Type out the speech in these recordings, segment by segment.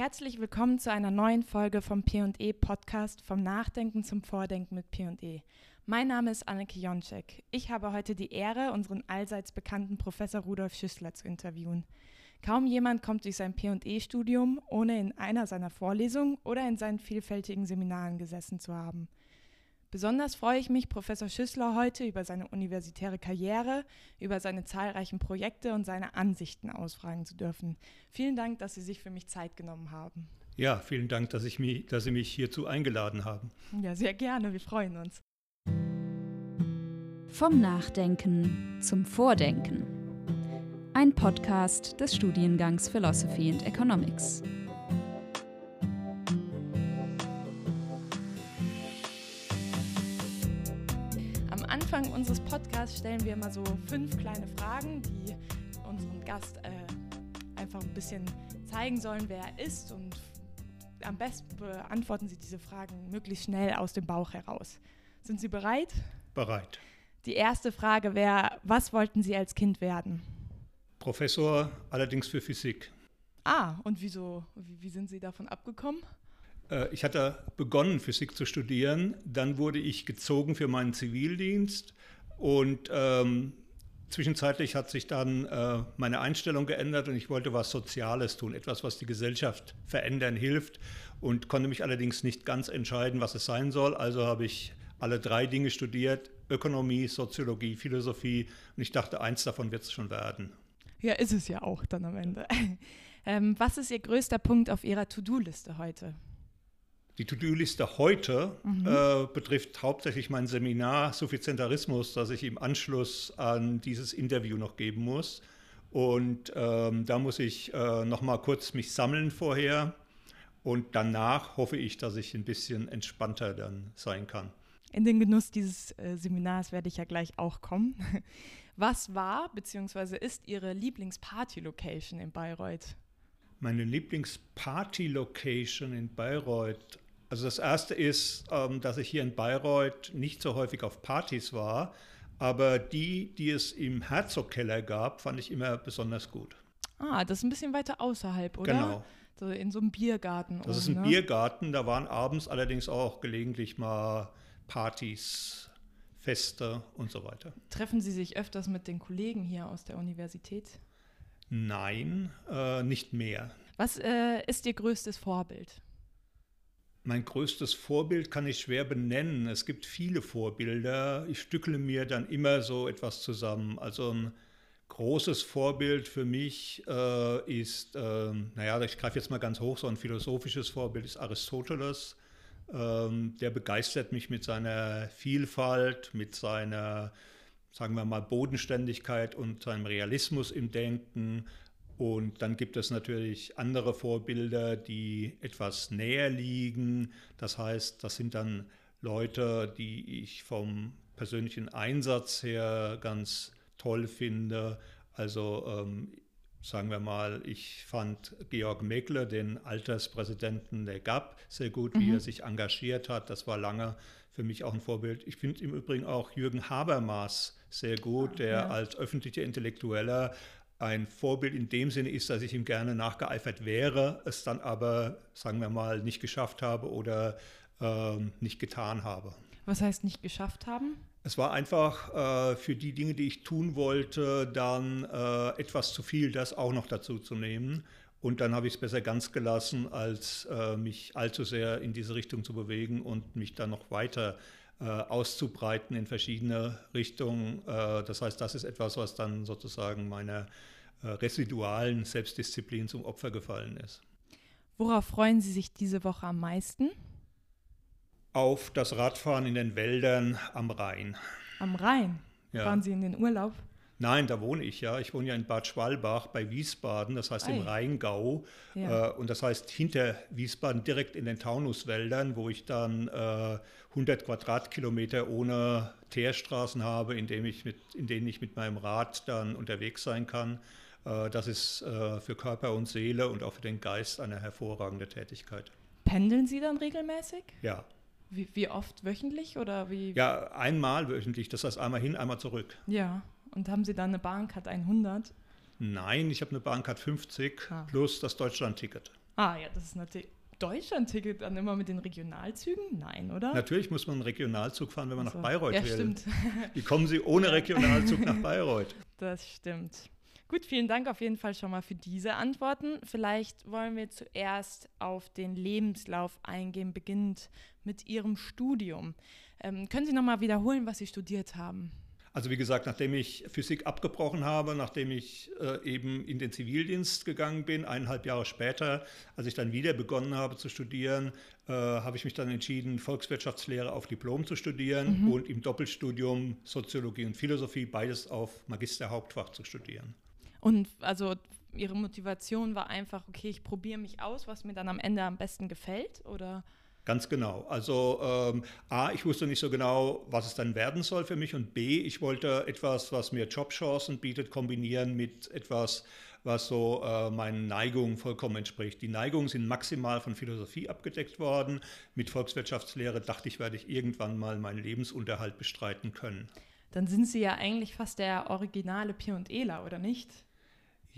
Herzlich willkommen zu einer neuen Folge vom P&E Podcast vom Nachdenken zum Vordenken mit P&E. Mein Name ist Anneke Jonczek. Ich habe heute die Ehre, unseren allseits bekannten Professor Rudolf Schüssler zu interviewen. Kaum jemand kommt durch sein P&E-Studium, ohne in einer seiner Vorlesungen oder in seinen vielfältigen Seminaren gesessen zu haben. Besonders freue ich mich, Professor Schüssler heute über seine universitäre Karriere, über seine zahlreichen Projekte und seine Ansichten ausfragen zu dürfen. Vielen Dank, dass Sie sich für mich Zeit genommen haben. Ja, vielen Dank, dass, ich mich, dass Sie mich hierzu eingeladen haben. Ja, sehr gerne. Wir freuen uns. Vom Nachdenken zum Vordenken. Ein Podcast des Studiengangs Philosophy and Economics. Unseres Podcasts stellen wir immer so fünf kleine Fragen, die unseren Gast äh, einfach ein bisschen zeigen sollen, wer er ist. Und am besten beantworten Sie diese Fragen möglichst schnell aus dem Bauch heraus. Sind Sie bereit? Bereit. Die erste Frage wäre, was wollten Sie als Kind werden? Professor, allerdings für Physik. Ah, und wieso, wie, wie sind Sie davon abgekommen? Äh, ich hatte begonnen, Physik zu studieren. Dann wurde ich gezogen für meinen Zivildienst und ähm, zwischenzeitlich hat sich dann äh, meine Einstellung geändert und ich wollte was Soziales tun, etwas, was die Gesellschaft verändern hilft und konnte mich allerdings nicht ganz entscheiden, was es sein soll. Also habe ich alle drei Dinge studiert, Ökonomie, Soziologie, Philosophie und ich dachte, eins davon wird es schon werden. Ja, ist es ja auch dann am Ende. ähm, was ist Ihr größter Punkt auf Ihrer To-Do-Liste heute? Die To-Do-Liste heute mhm. äh, betrifft hauptsächlich mein Seminar Suffizientarismus, das ich im Anschluss an dieses Interview noch geben muss. Und ähm, da muss ich äh, noch mal kurz mich sammeln vorher. Und danach hoffe ich, dass ich ein bisschen entspannter dann sein kann. In den Genuss dieses äh, Seminars werde ich ja gleich auch kommen. Was war bzw. ist Ihre Lieblingsparty-Location in Bayreuth? Meine Lieblingsparty-Location in Bayreuth also das Erste ist, ähm, dass ich hier in Bayreuth nicht so häufig auf Partys war, aber die, die es im Herzogkeller gab, fand ich immer besonders gut. Ah, das ist ein bisschen weiter außerhalb, oder? Genau. So in so einem Biergarten. Das ist ein ne? Biergarten, da waren abends allerdings auch gelegentlich mal Partys, Feste und so weiter. Treffen Sie sich öfters mit den Kollegen hier aus der Universität? Nein, äh, nicht mehr. Was äh, ist Ihr größtes Vorbild? Mein größtes Vorbild kann ich schwer benennen. Es gibt viele Vorbilder. Ich stückele mir dann immer so etwas zusammen. Also ein großes Vorbild für mich äh, ist, äh, naja, ich greife jetzt mal ganz hoch, so ein philosophisches Vorbild ist Aristoteles. Ähm, der begeistert mich mit seiner Vielfalt, mit seiner, sagen wir mal, Bodenständigkeit und seinem Realismus im Denken. Und dann gibt es natürlich andere Vorbilder, die etwas näher liegen. Das heißt, das sind dann Leute, die ich vom persönlichen Einsatz her ganz toll finde. Also ähm, sagen wir mal, ich fand Georg Meckler, den Alterspräsidenten der GAP, sehr gut, mhm. wie er sich engagiert hat. Das war lange für mich auch ein Vorbild. Ich finde im Übrigen auch Jürgen Habermas sehr gut, der ja. als öffentlicher Intellektueller ein Vorbild in dem Sinne ist, dass ich ihm gerne nachgeeifert wäre, es dann aber, sagen wir mal, nicht geschafft habe oder ähm, nicht getan habe. Was heißt nicht geschafft haben? Es war einfach äh, für die Dinge, die ich tun wollte, dann äh, etwas zu viel, das auch noch dazu zu nehmen. Und dann habe ich es besser ganz gelassen, als äh, mich allzu sehr in diese Richtung zu bewegen und mich dann noch weiter äh, auszubreiten in verschiedene Richtungen. Äh, das heißt, das ist etwas, was dann sozusagen meiner residualen Selbstdisziplin zum Opfer gefallen ist. Worauf freuen Sie sich diese Woche am meisten? Auf das Radfahren in den Wäldern am Rhein. Am Rhein? Ja. Fahren Sie in den Urlaub? Nein, da wohne ich ja. Ich wohne ja in Bad Schwalbach bei Wiesbaden, das heißt Ei. im Rheingau. Ja. Äh, und das heißt hinter Wiesbaden direkt in den Taunuswäldern, wo ich dann äh, 100 Quadratkilometer ohne Teerstraßen habe, in, dem ich mit, in denen ich mit meinem Rad dann unterwegs sein kann. Äh, das ist äh, für Körper und Seele und auch für den Geist eine hervorragende Tätigkeit. Pendeln Sie dann regelmäßig? Ja. Wie, wie, oft wöchentlich oder wie? Ja, einmal wöchentlich, das heißt einmal hin, einmal zurück. Ja, und haben Sie dann eine Bahncard 100? Nein, ich habe eine Bahncard 50 ah. plus das Deutschlandticket. Ah ja, das ist natürlich. Deutschland-Ticket dann immer mit den Regionalzügen? Nein, oder? Natürlich muss man einen Regionalzug fahren, wenn man also, nach Bayreuth ja, will. Stimmt. Wie kommen Sie ohne Regionalzug nach Bayreuth? Das stimmt. Gut, vielen Dank auf jeden Fall schon mal für diese Antworten. Vielleicht wollen wir zuerst auf den Lebenslauf eingehen, beginnend mit Ihrem Studium. Ähm, können Sie nochmal wiederholen, was Sie studiert haben? Also wie gesagt, nachdem ich Physik abgebrochen habe, nachdem ich äh, eben in den Zivildienst gegangen bin, eineinhalb Jahre später, als ich dann wieder begonnen habe zu studieren, äh, habe ich mich dann entschieden, Volkswirtschaftslehre auf Diplom zu studieren mhm. und im Doppelstudium Soziologie und Philosophie beides auf Magisterhauptfach zu studieren. Und also ihre Motivation war einfach, okay, ich probiere mich aus, was mir dann am Ende am besten gefällt, oder? Ganz genau. Also ähm, A, ich wusste nicht so genau, was es dann werden soll für mich und B, ich wollte etwas, was mir Jobchancen bietet, kombinieren mit etwas, was so äh, meinen Neigungen vollkommen entspricht. Die Neigungen sind maximal von Philosophie abgedeckt worden. Mit Volkswirtschaftslehre dachte ich, werde ich irgendwann mal meinen Lebensunterhalt bestreiten können. Dann sind Sie ja eigentlich fast der originale P und Eler, oder nicht?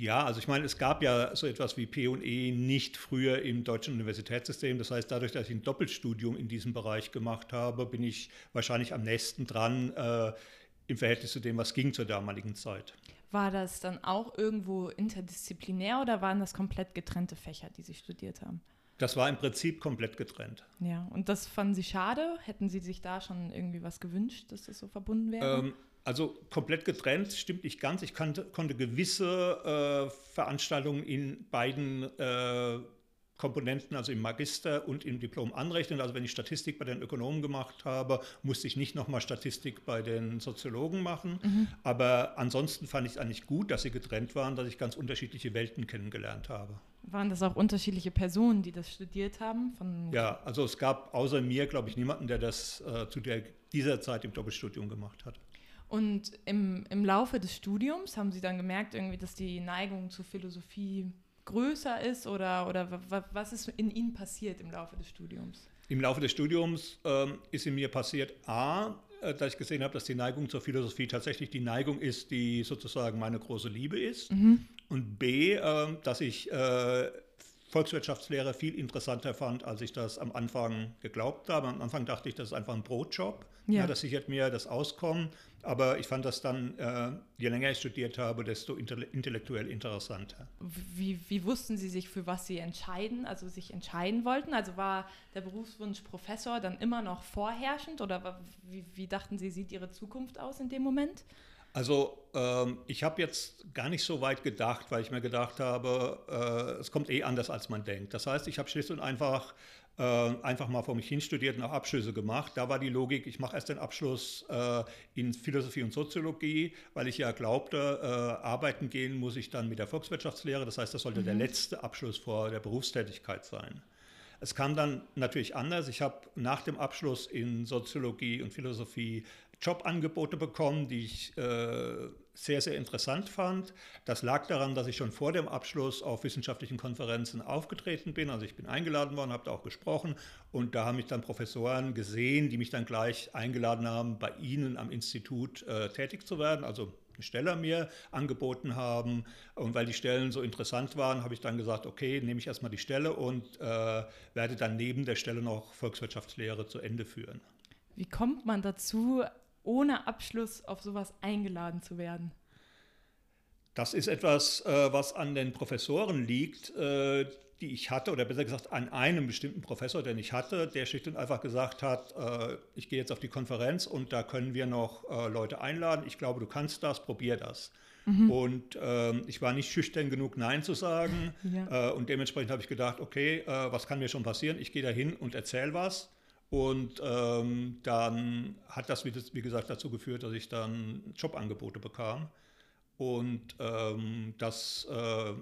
Ja, also ich meine, es gab ja so etwas wie P&E nicht früher im deutschen Universitätssystem. Das heißt, dadurch, dass ich ein Doppelstudium in diesem Bereich gemacht habe, bin ich wahrscheinlich am nächsten dran äh, im Verhältnis zu dem, was ging zur damaligen Zeit. War das dann auch irgendwo interdisziplinär oder waren das komplett getrennte Fächer, die Sie studiert haben? Das war im Prinzip komplett getrennt. Ja, und das fanden Sie schade? Hätten Sie sich da schon irgendwie was gewünscht, dass das so verbunden wäre? Ähm, also komplett getrennt stimmt nicht ganz. Ich kannte, konnte gewisse äh, Veranstaltungen in beiden äh, Komponenten, also im Magister und im Diplom anrechnen. Also wenn ich Statistik bei den Ökonomen gemacht habe, musste ich nicht nochmal Statistik bei den Soziologen machen. Mhm. Aber ansonsten fand ich es eigentlich gut, dass sie getrennt waren, dass ich ganz unterschiedliche Welten kennengelernt habe. Waren das auch unterschiedliche Personen, die das studiert haben? ja, also es gab außer mir, glaube ich, niemanden, der das äh, zu der, dieser Zeit im Doppelstudium gemacht hat. Und im, im Laufe des Studiums haben Sie dann gemerkt, irgendwie, dass die Neigung zur Philosophie größer ist oder, oder was ist in Ihnen passiert im Laufe des Studiums? Im Laufe des Studiums ähm, ist in mir passiert, a, äh, dass ich gesehen habe, dass die Neigung zur Philosophie tatsächlich die Neigung ist, die sozusagen meine große Liebe ist. Mhm. Und b, äh, dass ich äh, Volkswirtschaftslehre viel interessanter fand, als ich das am Anfang geglaubt habe. Am Anfang dachte ich, das ist einfach ein Brotjob. Ja. ja das sichert mir das Auskommen. Aber ich fand das dann, äh, je länger ich studiert habe, desto intellektuell interessanter. Wie, wie, wussten Sie sich, für was Sie entscheiden, also sich entscheiden wollten? Also war der Berufswunsch Professor dann immer noch vorherrschend oder wie, wie dachten Sie, sieht Ihre Zukunft aus in dem Moment? Also ähm, ich habe jetzt gar nicht so weit gedacht, weil ich mir gedacht habe, äh, es kommt eh anders, als man denkt. Das heißt, ich habe schlicht und einfach äh, einfach mal vor mich hin studiert und auch Abschlüsse gemacht. Da war die Logik, ich mache erst den Abschluss äh, in Philosophie und Soziologie, weil ich ja glaubte, äh, arbeiten gehen muss ich dann mit der Volkswirtschaftslehre. Das heißt, das sollte mhm. der letzte Abschluss vor der Berufstätigkeit sein. Es kam dann natürlich anders. Ich habe nach dem Abschluss in Soziologie und Philosophie Jobangebote bekommen, die ich äh, sehr, sehr interessant fand. Das lag daran, dass ich schon vor dem Abschluss auf wissenschaftlichen Konferenzen aufgetreten bin. Also ich bin eingeladen worden, habe da auch gesprochen und da haben mich dann Professoren gesehen, die mich dann gleich eingeladen haben, bei ihnen am Institut äh, tätig zu werden. Also eine Stelle mir angeboten haben. Und weil die Stellen so interessant waren, habe ich dann gesagt, okay, nehme ich erstmal die Stelle und äh, werde dann neben der Stelle noch Volkswirtschaftslehre zu Ende führen. Wie kommt man dazu, ohne Abschluss auf sowas eingeladen zu werden? Das ist etwas, äh, was an den Professoren liegt, äh, die ich hatte, oder besser gesagt an einem bestimmten Professor, den ich hatte, der schlicht und einfach gesagt hat, äh, ich gehe jetzt auf die Konferenz und da können wir noch Leute einladen. Ich glaube, du kannst das, probier das. Mhm. Und ähm, ich war nicht schüchtern genug, Nein zu sagen. Ja. und dementsprechend habe ich gedacht, okay, was kann mir schon passieren? Ich gehe da hin und erzähle was. Und ähm, dann hat das, wie, gesagt, dazu geführt, dass ich dann Jobangebote bekam. Und ähm, das äh,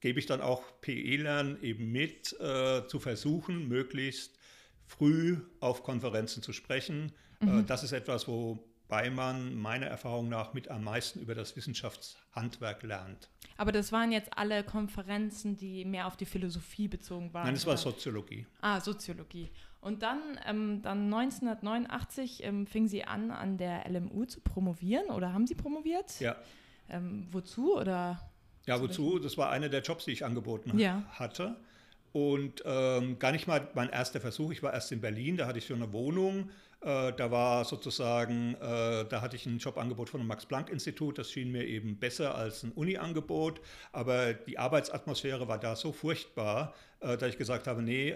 gebe ich dann auch PE-Lernen eben mit, äh, zu versuchen, möglichst früh auf Konferenzen zu sprechen. Äh, mhm. Äh, das ist etwas, wobei man meiner Erfahrung nach mit am meisten über das Wissenschaftshandwerk lernt. Aber das waren jetzt alle Konferenzen, die mehr auf die Philosophie bezogen waren? Nein, es war Soziologie. Ah, Soziologie. Und dann, ähm, dann 1989 ähm, fing sie an, an der LMU zu promovieren oder haben Sie promoviert? Ja. Ähm, wozu oder? Ja, wozu? Das war einer der Jobs, die ich angeboten ja. hatte. und ähm, gar nicht mal mein erster Versuch. Ich war erst in Berlin, da hatte ich schon eine Wohnung. Äh, da war sozusagen, äh, da hatte ich ein Jobangebot von dem Max-Planck-Institut. Das schien mir eben besser als ein Uni-Angebot. Aber die Arbeitsatmosphäre war da so furchtbar, äh, dass ich gesagt habe, nee,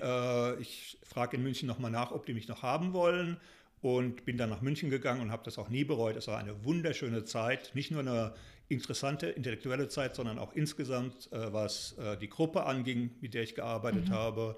ich frage in München nochmal nach, ob die mich noch haben wollen und bin dann nach München gegangen und habe das auch nie bereut. Es war eine wunderschöne Zeit, nicht nur eine interessante intellektuelle Zeit, sondern auch insgesamt, was die Gruppe anging, mit der ich gearbeitet mhm. habe.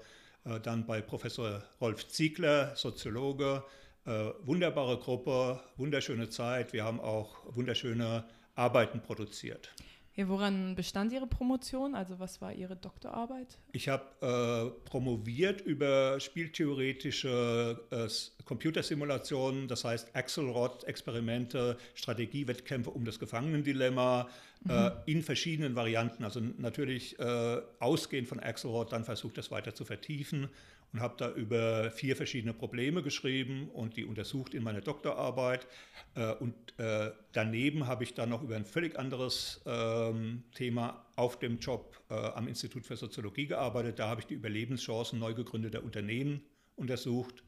Dann bei Professor Rolf Ziegler, Soziologe, äh, wunderbare Gruppe, wunderschöne Zeit. Wir haben auch wunderschöne Arbeiten produziert. Ja, woran bestand Ihre Promotion? Also was war Ihre Doktorarbeit? Ich habe äh, promoviert über spieltheoretische äh, Computersimulationen, das heißt Axelrod-Experimente, Strategiewettkämpfe um das Gefangenendilemma äh, mhm. äh, in verschiedenen Varianten. Also natürlich äh, ausgehend von Axelrod dann versucht, das weiter zu vertiefen und habe da über vier verschiedene Probleme geschrieben und die untersucht in meiner Doktorarbeit. Äh, und äh, daneben habe ich dann noch über ein völlig anderes ähm, Thema auf dem Job äh, am Institut für Soziologie gearbeitet. Da habe ich die Überlebenschancen neu gegründeter Unternehmen untersucht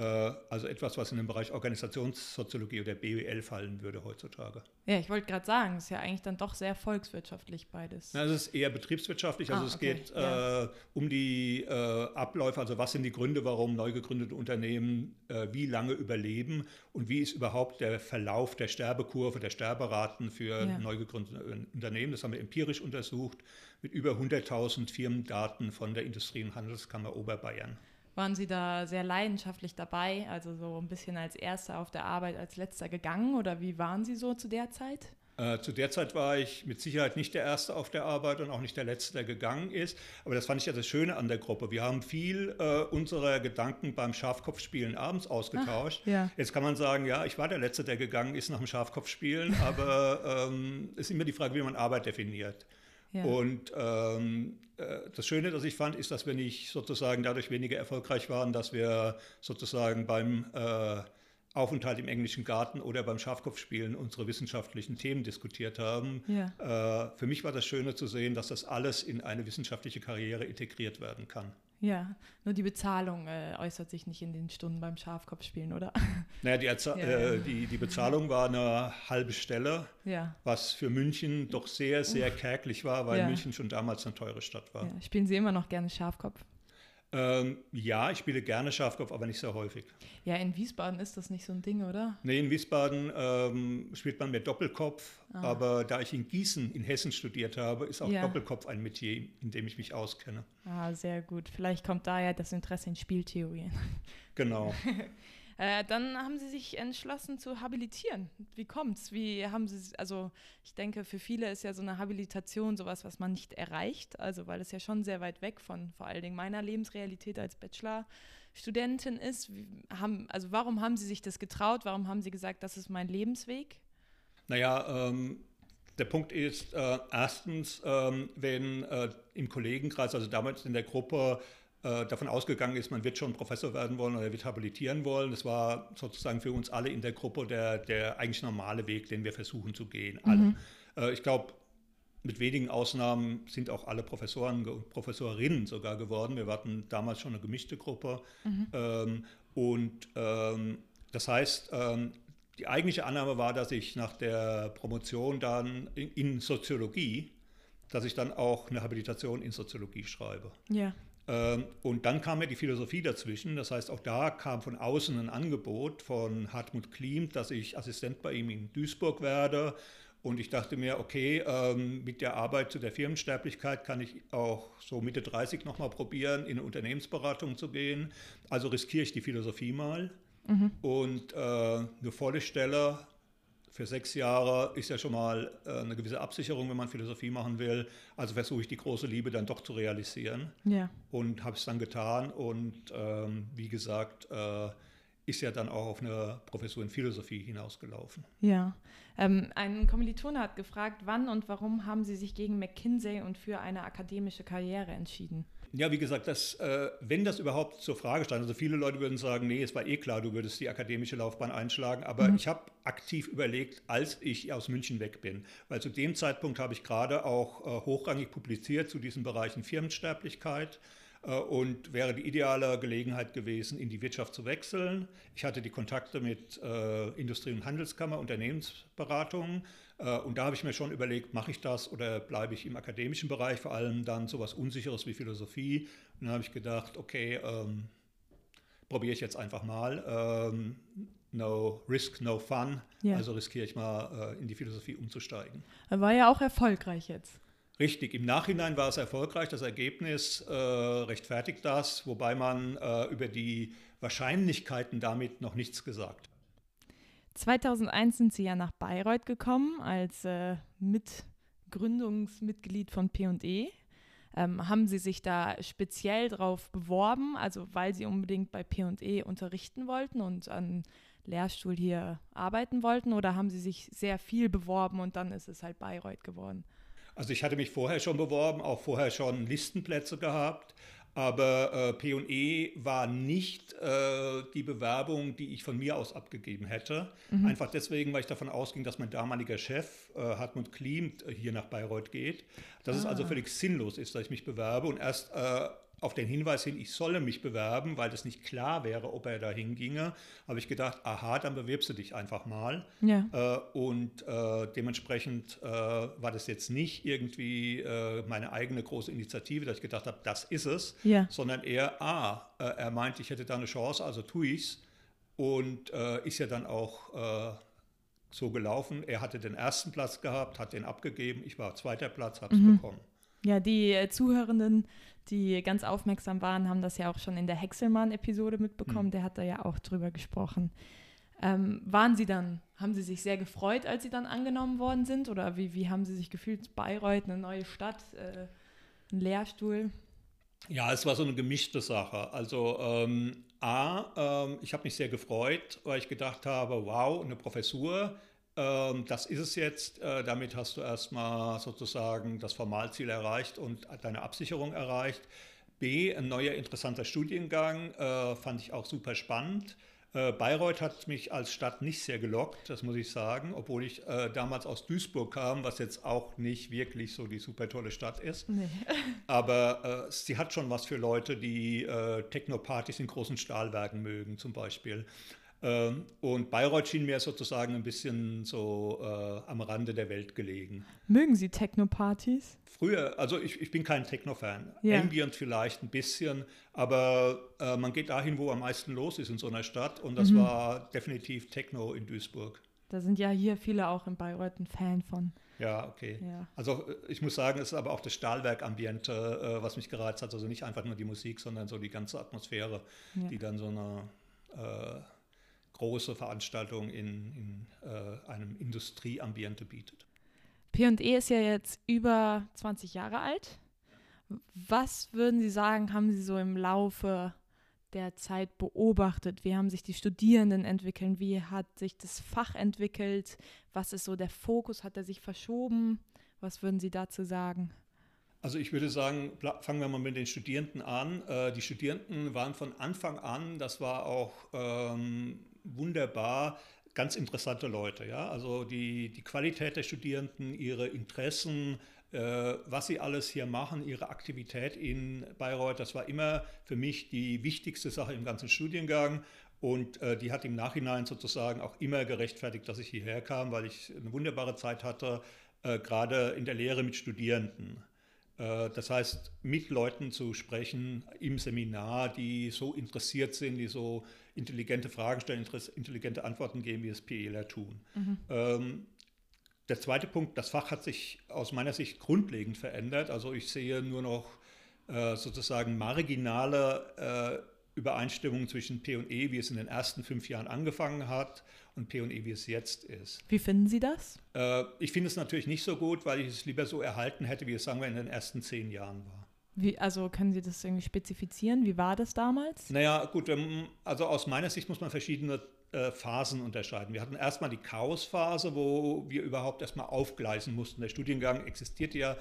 also etwas, was in den Bereich Organisationssoziologie oder BWL fallen würde heutzutage. Ja, ich wollte gerade sagen, es ist ja eigentlich dann doch sehr volkswirtschaftlich beides. Na, es ist eher betriebswirtschaftlich, also ah, es geht ja. äh, um die äh, Abläufe, also was sind die Gründe, warum neu gegründete Unternehmen äh, wie lange überleben und wie ist überhaupt der Verlauf der Sterbekurve, der Sterberaten für ja. neu gegründete Unternehmen. Das haben wir empirisch untersucht mit über 100.000 Firmendaten von der Industrie- und Handelskammer Oberbayern waren Sie da sehr leidenschaftlich dabei, also so ein bisschen als Erster auf der Arbeit, als Letzter gegangen oder wie waren Sie so zu der Zeit? Äh, zu der Zeit war ich mit Sicherheit nicht der Erste auf der Arbeit und auch nicht der Letzte, der gegangen ist. Aber das fand ich ja das Schöne an der Gruppe. Wir haben viel äh, unserer Gedanken beim Schafkopfspielen abends ausgetauscht. Ach, ja. Jetzt kann man sagen, ja, ich war der Letzte, der gegangen ist nach dem Schafkopfspielen, aber es ähm, ist immer die Frage, wie man Arbeit definiert. Ja. Und ähm, äh, das Schöne, das ich fand, ist, dass wir nicht sozusagen dadurch weniger erfolgreich waren, dass wir sozusagen beim äh, Aufenthalt im englischen Garten oder beim Schafkopfspielen unsere wissenschaftlichen Themen diskutiert haben. Ja. Äh, für mich war das Schöne zu sehen, dass das alles in eine wissenschaftliche Karriere integriert werden kann. Ja, nur die Bezahlung äh, äußert sich nicht in den Stunden beim Schafkopfspielen, oder? Naja, die, ja. äh, die, die, Bezahlung war eine halbe Stelle, ja. was für München doch sehr, sehr Uff. kärglich war, weil ja. München schon damals eine teure Stadt war. Spielen Sie immer noch gerne Schafkopf? Ähm, ja, ich spiele gerne Schafkopf, aber nicht sehr häufig. Ja, in Wiesbaden ist das nicht so ein Ding, oder? Nee, in Wiesbaden ähm, spielt man mehr Doppelkopf, ah. aber da ich in Gießen in Hessen studiert habe, ist auch ja. Doppelkopf ein Metier, in dem ich mich auskenne. Ah, sehr gut. Vielleicht kommt daher das Interesse in Spieltheorien. Genau. Äh, dann haben Sie sich entschlossen zu habilitieren. Wie kommt's? Wie haben Sie, also ich denke, für viele ist ja so eine Habilitation sowas, was man nicht erreicht, also weil es ja schon sehr weit weg von vor allen Dingen meiner Lebensrealität als Bachelorstudentin ist. Wie, haben, also warum haben Sie sich das getraut? Warum haben Sie gesagt, das ist mein Lebensweg? Naja, ähm, der Punkt ist, äh, erstens, ähm, wenn äh, im Kollegenkreis, also damals in der Gruppe, äh, davon ausgegangen ist, man wird schon Professor werden wollen oder wird habilitieren wollen. Das war sozusagen für uns alle in der Gruppe der, der eigentlich normale Weg, den wir versuchen zu gehen. Alle. Mhm. Äh, ich glaube, mit wenigen Ausnahmen sind auch alle Professoren und Professorinnen sogar geworden. Wir hatten damals schon eine gemischte Gruppe. Mhm. Ähm, und ähm, das heißt, ähm, die eigentliche Annahme war, dass ich nach der Promotion dann in, in, Soziologie, dass ich dann auch eine Habilitation in Soziologie schreibe. Ja. Ähm, und dann kam ja die Philosophie dazwischen. Das heißt, auch da kam von außen ein Angebot von Hartmut Klim, dass ich Assistent bei ihm in Duisburg werde. Und ich dachte mir, okay, ähm, mit der Arbeit zu der Firmensterblichkeit kann ich auch so Mitte 30 nochmal probieren, in eine Unternehmensberatung zu gehen. Also riskiere ich die Philosophie mal. Mhm. Und äh, eine volle Stelle für sechs Jahre ist ja schon mal äh, eine gewisse Absicherung, wenn man Philosophie machen will. Also versuche ich die große Liebe dann doch zu realisieren. Ja. Und habe es dann getan. Und ähm, wie gesagt, äh, ist ja dann auch auf eine Professur in Philosophie hinausgelaufen. Ja. Ähm, ein Kommilitone hat gefragt, wann und warum haben Sie sich gegen McKinsey und für eine akademische Karriere entschieden? Ja, wie gesagt, das, äh, wenn das überhaupt zur Frage stand, also viele Leute würden sagen, nee, es war eh klar, du würdest die akademische Laufbahn einschlagen, aber mhm. ich habe aktiv überlegt, als ich aus München weg bin, weil zu dem Zeitpunkt habe ich gerade auch äh, hochrangig publiziert zu diesen Bereichen Firmensterblichkeit, äh, und wäre die ideale Gelegenheit gewesen, in die Wirtschaft zu wechseln. Ich hatte die Kontakte mit äh, Industrie- und Handelskammer, Unternehmensberatungen und da habe ich mir schon überlegt, mache ich das oder bleibe ich im akademischen Bereich, vor allem dann so etwas Unsicheres wie Philosophie. Und dann habe ich gedacht, okay, ähm, probiere ich jetzt einfach mal. Ähm, no risk, no fun. Ja. Also riskiere ich mal äh, in die Philosophie umzusteigen. War ja auch erfolgreich jetzt. Richtig, im Nachhinein war es erfolgreich. Das Ergebnis äh, rechtfertigt das, wobei man äh, über die Wahrscheinlichkeiten damit noch nichts gesagt hat. 2001 sind Sie ja nach Bayreuth gekommen als äh, Mitgründungsmitglied von P&E. Ähm, haben Sie sich da speziell drauf beworben, also weil Sie unbedingt bei P&E unterrichten wollten und an Lehrstuhl hier arbeiten wollten oder haben Sie sich sehr viel beworben und dann ist es halt Bayreuth geworden? Also ich hatte mich vorher schon beworben, auch vorher schon Listenplätze gehabt, aber äh, P&E war nicht äh, die Bewerbung, die ich von mir aus abgegeben hätte. Mhm. Einfach deswegen, weil ich davon ausging, dass mein damaliger Chef, äh, Hartmut Klimt, hier nach Bayreuth geht. Dass ah. es also völlig sinnlos ist, dass ich mich bewerbe. Und erst äh, auf den Hinweis hin, ich solle mich bewerben, weil das nicht klar wäre, ob er da hinginge, habe ich gedacht, aha, dann bewirbst du dich einfach mal. Ja. Äh, und äh, dementsprechend äh, war das jetzt nicht irgendwie äh, meine eigene große Initiative, dass ich gedacht habe, das ist es, ja. sondern eher, ah, äh, er meint, ich hätte da eine Chance, also tue ich es. Und äh, ist ja dann auch so gelaufen. Er hatte den ersten Platz gehabt, hat den abgegeben, ich war zweiter Platz, habe es mhm. bekommen. Ja, die äh, Zuhörenden, die ganz aufmerksam waren, haben das ja auch schon in der Hexelmann-Episode mitbekommen. Mhm. Der hat da ja auch drüber gesprochen. Ähm, waren Sie dann, haben Sie sich sehr gefreut, als Sie dann angenommen worden sind? Oder wie, wie haben Sie sich gefühlt? Bayreuth, eine neue Stadt, äh, ein Lehrstuhl? Ja, es war so eine gemischte Sache. Also ähm, A, ähm, ich habe mich sehr gefreut, weil ich gedacht habe, wow, eine Professur, das ist es jetzt. Äh, damit hast du erstmal sozusagen das Formalziel erreicht und deine Absicherung erreicht. B, ein neuer interessanter Studiengang, äh, fand ich auch super spannend. Äh, Bayreuth hat mich als Stadt nicht sehr gelockt, das muss ich sagen, obwohl ich damals aus Duisburg kam, was jetzt auch nicht wirklich so die super tolle Stadt ist. Nee. Aber sie hat schon was für Leute, die Technopartys in großen Stahlwerken mögen, zum Beispiel. Ähm, und Bayreuth schien mir sozusagen ein bisschen so äh, am Rande der Welt gelegen. Mögen Sie Techno-Partys? Früher, also ich, ich bin kein Techno-Fan. Ja. Ambient vielleicht ein bisschen, aber äh, man geht dahin, wo am meisten los ist in so einer Stadt und das mhm. war definitiv Techno in Duisburg. Da sind ja hier viele auch in Bayreuth ein Fan von. Ja, okay. Ja. Also äh, ich muss sagen, es ist aber auch das Stahlwerk-Ambiente, äh, was mich gereizt hat. Also nicht einfach nur die Musik, sondern so die ganze Atmosphäre, ja. die dann so eine äh, große Veranstaltung in, in äh, einem Industrieambiente bietet. P&E ist ja jetzt über 20 Jahre alt. Was würden Sie sagen, haben Sie so im Laufe der Zeit beobachtet? Wie haben sich die Studierenden entwickelt? Wie hat sich das Fach entwickelt? Was ist so der Fokus? Hat er sich verschoben? Was würden Sie dazu sagen? Also ich würde sagen, fangen wir mal mit den Studierenden an. Äh, die Studierenden waren von Anfang an, das war auch ähm, wunderbar, ganz interessante Leute. Ja? Also die, die Qualität der Studierenden, ihre Interessen, äh, was sie alles hier machen, ihre Aktivität in Bayreuth, das war immer für mich die wichtigste Sache im ganzen Studiengang. Und äh, die hat im Nachhinein sozusagen auch immer gerechtfertigt, dass ich hierher kam, weil ich eine wunderbare Zeit hatte, äh, gerade in der Lehre mit Studierenden. Äh, das heißt, mit Leuten zu sprechen im Seminar, die so interessiert sind, die so intelligente Fragen stellen, intelligente Antworten geben, wie es PEler tun. Mhm. Ähm, der zweite Punkt, das Fach hat sich aus meiner Sicht grundlegend verändert. Also ich sehe nur noch äh, sozusagen marginale äh, Übereinstimmungen zwischen P und E, wie es in den ersten fünf Jahren angefangen hat, und P und E, wie es jetzt ist. Wie finden Sie das? Äh, ich finde es natürlich nicht so gut, weil ich es lieber so erhalten hätte, wie es, sagen wir, in den ersten zehn Jahren war. Wie, also können Sie das irgendwie spezifizieren? Wie war das damals? Naja, gut, ähm, also aus meiner Sicht muss man verschiedene äh, Phasen unterscheiden. Wir hatten erstmal die Chaosphase, wo wir überhaupt erstmal aufgleisen mussten. Der Studiengang existierte ja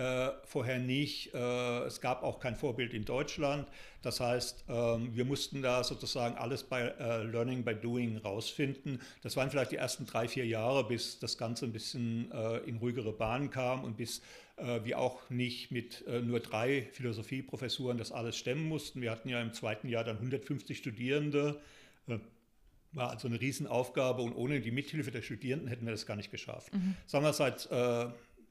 äh, vorher nicht. Äh, es gab auch kein Vorbild in Deutschland. Das heißt, ähm, wir mussten da sozusagen alles bei äh, Learning by Doing rausfinden. Das waren vielleicht die ersten drei, vier Jahre, bis das Ganze ein bisschen äh, in ruhigere Bahnen kam und bis äh, wir auch nicht mit äh, nur drei Philosophieprofessuren das alles stemmen mussten. Wir hatten ja im zweiten Jahr dann 150 Studierende. War also eine Riesenaufgabe und ohne die Mithilfe der Studierenden hätten wir das gar nicht geschafft. Mhm. Sagen wir seit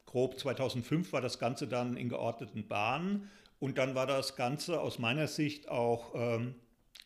grob 2005 war das Ganze dann in geordneten Bahnen und dann war das Ganze aus meiner Sicht auch ähm,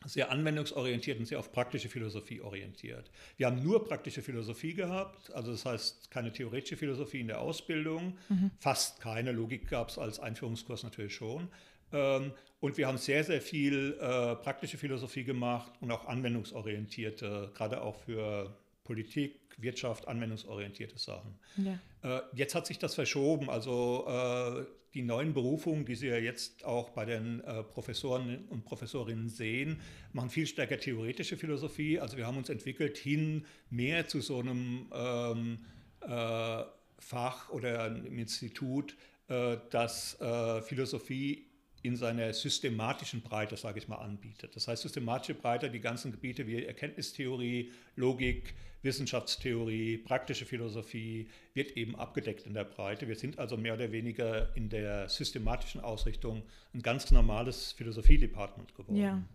sehr anwendungsorientiert und sehr auf praktische Philosophie orientiert. Wir haben nur praktische Philosophie gehabt, also das heißt keine theoretische Philosophie in der Ausbildung, mhm. fast keine Logik gab es als Einführungskurs natürlich schon. Ähm, und wir haben sehr, sehr viel äh, praktische Philosophie gemacht und auch anwendungsorientierte, gerade auch für Politik, Wirtschaft, anwendungsorientierte Sachen. Ja. Äh, jetzt hat sich das verschoben. Also äh, die neuen Berufungen, die Sie ja jetzt auch bei den äh, Professoren und Professorinnen sehen, machen viel stärker theoretische Philosophie. Also wir haben uns entwickelt hin mehr zu so einem ähm, äh, Fach oder einem Institut, äh, das äh, Philosophie in seiner systematischen Breite, sage ich mal, anbietet. Das heißt, systematische Breite, die ganzen Gebiete wie Erkenntnistheorie, Logik, Wissenschaftstheorie, praktische Philosophie wird eben abgedeckt in der Breite. Wir sind also mehr oder weniger in der systematischen Ausrichtung ein ganz normales Philosophie-Department geworden.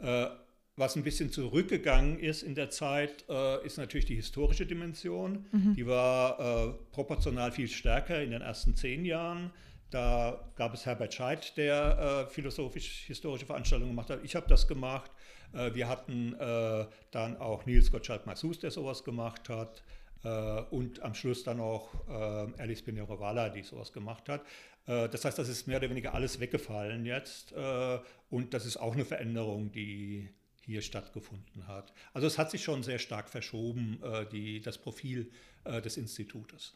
Ja. Äh, was ein bisschen zurückgegangen ist in der Zeit, äh, ist natürlich die historische Dimension. Mhm. Die war äh, proportional viel stärker in den ersten zehn Jahren. Da gab es Herbert Scheidt, der äh, philosophisch-historische Veranstaltungen gemacht hat. Ich habe das gemacht. Äh, wir hatten äh, dann auch Nils Gottschalk Massus, der sowas gemacht hat. Äh, und am Schluss dann auch Alice Pinheiro-Walla, die sowas gemacht hat. das heißt, das ist mehr oder weniger alles weggefallen jetzt. und das ist auch eine Veränderung, die hier stattgefunden hat. Also es hat sich schon sehr stark verschoben, die, das Profil des Institutes.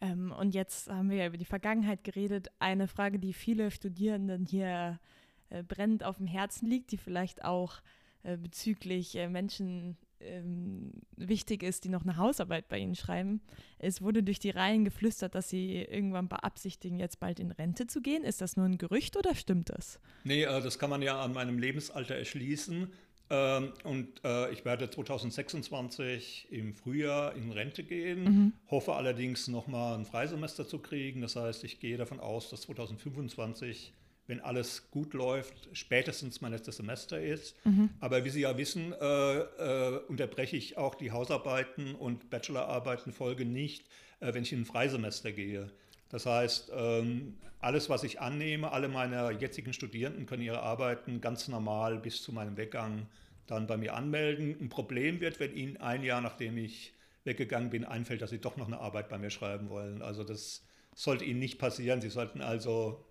Ähm, und jetzt haben wir ja über die Vergangenheit geredet. Eine Frage, die viele Studierenden hier äh, brennend auf dem Herzen liegt, die vielleicht auch äh, bezüglich äh, Menschen ähm, wichtig ist, die noch eine Hausarbeit bei Ihnen schreiben. Es wurde durch die Reihen geflüstert, dass Sie irgendwann beabsichtigen, jetzt bald in Rente zu gehen. Ist das nur ein Gerücht oder stimmt das? Nee, äh, das kann man ja an meinem Lebensalter erschließen. Ähm, und äh, ich werde 2026 im Frühjahr in Rente gehen, mhm. hoffe allerdings nochmal ein Freisemester zu kriegen. Das heißt, ich gehe davon aus, dass 2025 wenn alles gut läuft, spätestens mein letztes Semester ist. Mhm. Aber wie Sie ja wissen, äh, äh, unterbreche ich auch die Hausarbeiten und Bachelorarbeiten Folge nicht, äh, wenn ich in ein Freisemester gehe. Das heißt, ähm, alles, was ich annehme, alle meine jetzigen Studierenden können ihre Arbeiten ganz normal bis zu meinem Weggang dann bei mir anmelden. Ein Problem wird, wenn Ihnen ein Jahr nachdem ich weggegangen bin, einfällt, dass Sie doch noch eine Arbeit bei mir schreiben wollen. Also das sollte Ihnen nicht passieren. Sie sollten also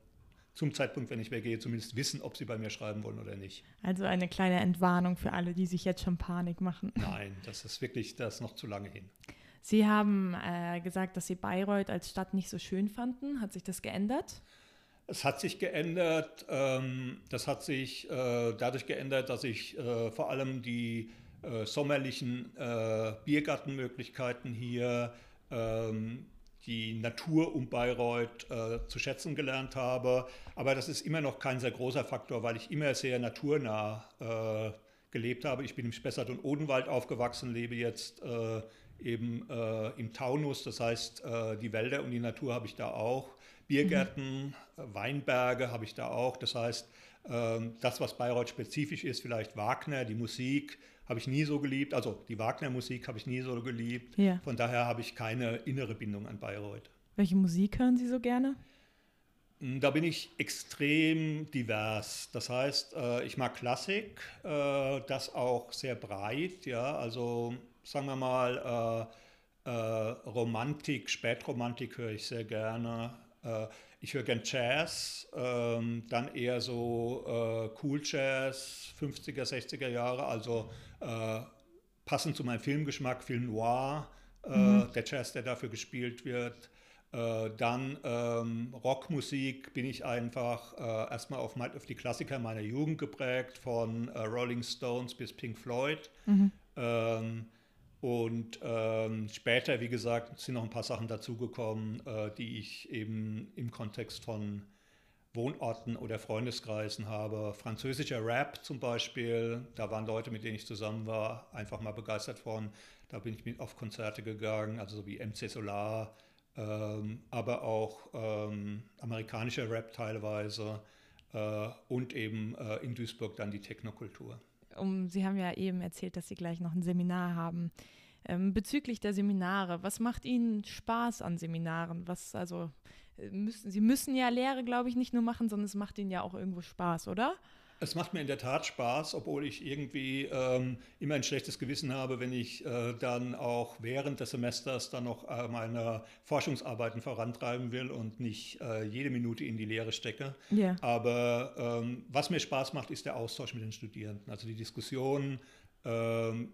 zum Zeitpunkt, wenn ich weggehe, zumindest wissen, ob sie bei mir schreiben wollen oder nicht. Also eine kleine Entwarnung für alle, die sich jetzt schon Panik machen. Nein, das ist wirklich, das ist noch zu lange hin. Sie haben äh, gesagt, dass Sie Bayreuth als Stadt nicht so schön fanden. Hat sich das geändert? Es hat sich geändert. Ähm, das hat sich äh, dadurch geändert, dass ich äh, vor allem die äh, sommerlichen äh, Biergartenmöglichkeiten hier ähm, die Natur um Bayreuth äh, zu schätzen gelernt habe. Aber das ist immer noch kein sehr großer Faktor, weil ich immer sehr naturnah gelebt habe. Ich bin im Spessart und Odenwald aufgewachsen, lebe jetzt eben äh, im Taunus. Das heißt, äh, die Wälder und die Natur habe ich da auch. Biergärten, mhm. Weinberge habe ich da auch. Das heißt, ähm, das, was Bayreuth spezifisch ist, vielleicht Wagner, die Musik, habe ich nie so geliebt. Also die Wagner-Musik habe ich nie so geliebt. Ja. Von daher habe ich keine innere Bindung an Bayreuth. Welche Musik hören Sie so gerne? Hm, da bin ich extrem divers. Das heißt, äh, ich mag Klassik, äh, das auch sehr breit. Ja, also sagen wir mal äh, Romantik, Spätromantik höre ich sehr gerne. Ich höre gern Jazz, ähm, dann eher so äh, Cool Jazz, 50er, 60er Jahre, also äh, passend zu meinem Filmgeschmack, Film Noir, äh, mhm. der Jazz, der dafür gespielt wird. Äh, dann ähm, Rockmusik bin ich einfach äh, erstmal auf, auf, die Klassiker meiner Jugend geprägt, von äh, Rolling Stones bis Pink Floyd. Mhm. Ähm, und ähm, später, wie gesagt, sind noch ein paar Sachen dazugekommen, äh, die ich eben im Kontext von Wohnorten oder Freundeskreisen habe. Französischer Rap zum Beispiel, da waren Leute, mit denen ich zusammen war, einfach mal begeistert von. Da bin ich mit auf Konzerte gegangen, also so wie MC Solar ähm, aber auch ähm, amerikanischer Rap teilweise äh, und eben äh, in Duisburg dann die Technokultur. Um, Sie haben ja eben erzählt, dass Sie gleich noch ein Seminar haben. Ähm, bezüglich der Seminare, was macht Ihnen Spaß an Seminaren? Was also äh, müssen Sie müssen ja Lehre, glaube ich, nicht nur machen, sondern es macht Ihnen ja auch irgendwo Spaß, oder? Es macht mir in der Tat Spaß, obwohl ich irgendwie ähm, immer ein schlechtes Gewissen habe, wenn ich äh, dann auch während des Semesters dann noch äh, meine Forschungsarbeiten vorantreiben will und nicht äh, jede Minute in die Lehre stecke. Yeah. Aber ähm, was mir Spaß macht, ist der Austausch mit den Studierenden, also die Diskussion. Ähm,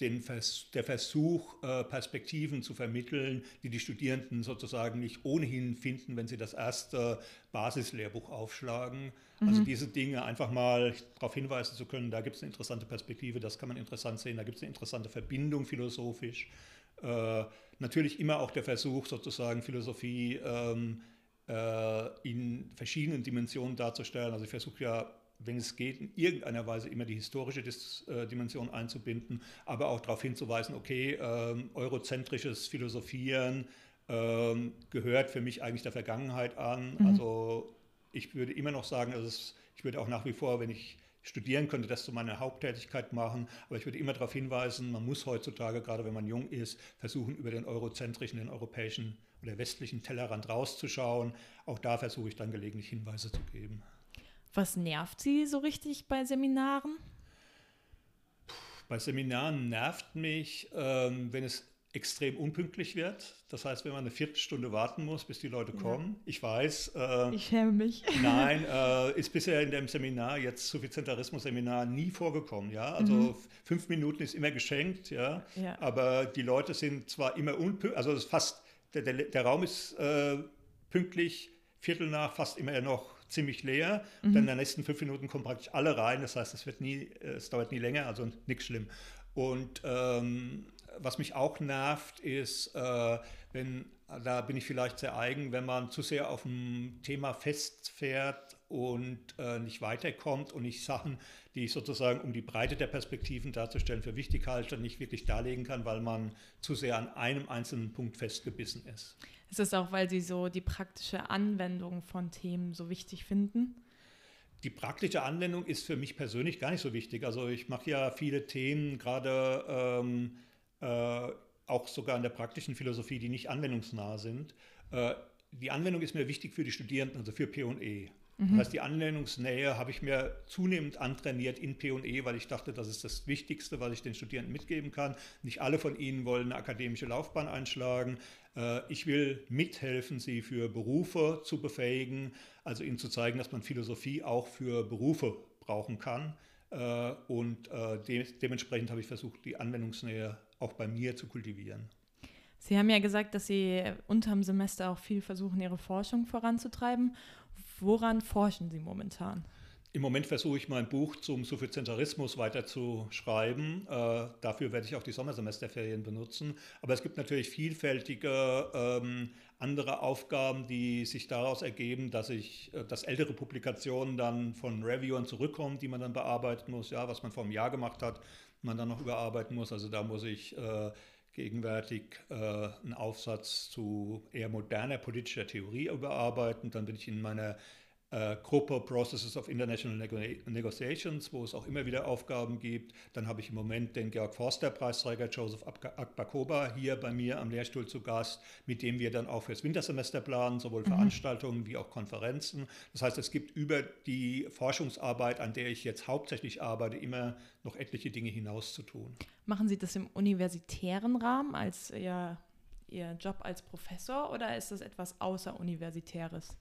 den Vers der Versuch, äh, Perspektiven zu vermitteln, die die Studierenden sozusagen nicht ohnehin finden, wenn sie das erste Basislehrbuch aufschlagen. Also mhm. Diese Dinge einfach mal darauf hinweisen zu können, da gibt es eine interessante Perspektive, das kann man interessant sehen, da gibt es eine interessante Verbindung philosophisch. Äh, natürlich immer auch der Versuch, sozusagen Philosophie ähm, äh, in verschiedenen Dimensionen darzustellen. Also ich versuche ja wenn es geht, in irgendeiner Weise immer die historische Dis äh, Dimension einzubinden, aber auch darauf hinzuweisen, okay, ähm, eurozentrisches Philosophieren ähm, gehört für mich eigentlich der Vergangenheit an. Mhm. Also ich würde immer noch sagen, also es, ich würde auch nach wie vor, wenn ich studieren könnte, das zu meiner Haupttätigkeit machen. Aber ich würde immer darauf hinweisen, man muss heutzutage, gerade wenn man jung ist, versuchen, über den eurozentrischen, den europäischen oder westlichen Tellerrand rauszuschauen. Auch da versuche ich dann gelegentlich Hinweise zu geben. Was nervt Sie so richtig bei Seminaren? Bei Seminaren nervt mich, ähm, wenn es extrem unpünktlich wird. Das heißt, wenn man eine Viertelstunde warten muss, bis die Leute kommen. Ja. Ich weiß. Äh, ich schäme mich. Nein, äh, ist bisher in dem Seminar, jetzt Suffizientarismus-Seminar, nie vorgekommen. Ja? Also mhm. fünf Minuten ist immer geschenkt, ja. ja. Aber die Leute sind zwar immer unpünktlich, also fast, der, der, der Raum ist äh, pünktlich, Viertel nach, fast immer noch ziemlich leer. Mhm. Dann in den nächsten fünf Minuten kommen praktisch alle rein. Das heißt, es wird nie, es dauert nie länger, also nichts schlimm. Und ähm, was mich auch nervt, ist, äh, wenn, da bin ich vielleicht sehr eigen, wenn man zu sehr auf ein Thema festfährt und äh, nicht weiterkommt und ich Sachen, die ich sozusagen, um die Breite der Perspektiven darzustellen, für wichtig halte, nicht wirklich darlegen kann, weil man zu sehr an einem einzelnen Punkt festgebissen ist. Ist es auch, weil Sie so die praktische Anwendung von Themen so wichtig finden? Die praktische Anwendung ist für mich persönlich gar nicht so wichtig. Also ich mache ja viele Themen, gerade ähm, äh, auch sogar in der praktischen Philosophie, die nicht anwendungsnah sind. Äh, die Anwendung ist mir wichtig für die Studierenden, also für P&E. Mhm. Das heißt, die Anwendungsnähe habe ich mir zunehmend antrainiert in P&E, weil ich dachte, das ist das Wichtigste, was ich den Studierenden mitgeben kann. Nicht alle von ihnen wollen eine akademische Laufbahn einschlagen. Äh, ich will mithelfen, sie für Berufe zu befähigen, also ihnen zu zeigen, dass man Philosophie auch für Berufe brauchen kann. Äh, und äh, dementsprechend habe ich versucht, die Anwendungsnähe auch bei mir zu kultivieren. Sie haben ja gesagt, dass Sie unterm Semester auch viel versuchen, Ihre Forschung voranzutreiben. Woran forschen Sie momentan? Im Moment versuche ich mein Buch zum Suffizientarismus weiter zu schreiben. Äh, dafür werde ich auch die Sommersemesterferien benutzen. Aber es gibt natürlich vielfältige ähm, andere Aufgaben, die sich daraus ergeben, dass ich, äh, dass ältere Publikationen dann von Reviewern zurückkommen, die man dann bearbeiten muss, ja, was man vor einem Jahr gemacht hat, man dann noch überarbeiten muss. Also da muss ich äh, gegenwärtig äh, einen Aufsatz zu eher moderner politischer Theorie überarbeiten. Dann bin ich in meiner äh, Gruppe Processes of International Negotiations, wo es auch immer wieder Aufgaben gibt. Dann habe ich im Moment den Georg Forster Preisträger Joseph Akbakoba hier bei mir am Lehrstuhl zu Gast, mit dem wir dann auch fürs Wintersemester planen, sowohl mhm. Veranstaltungen wie auch Konferenzen. Das heißt, es gibt über die Forschungsarbeit, an der ich jetzt hauptsächlich arbeite, immer noch etliche Dinge hinaus zu tun. Machen Sie das im universitären Rahmen als Ihr, Ihr Job als Professor oder ist das etwas außeruniversitäres?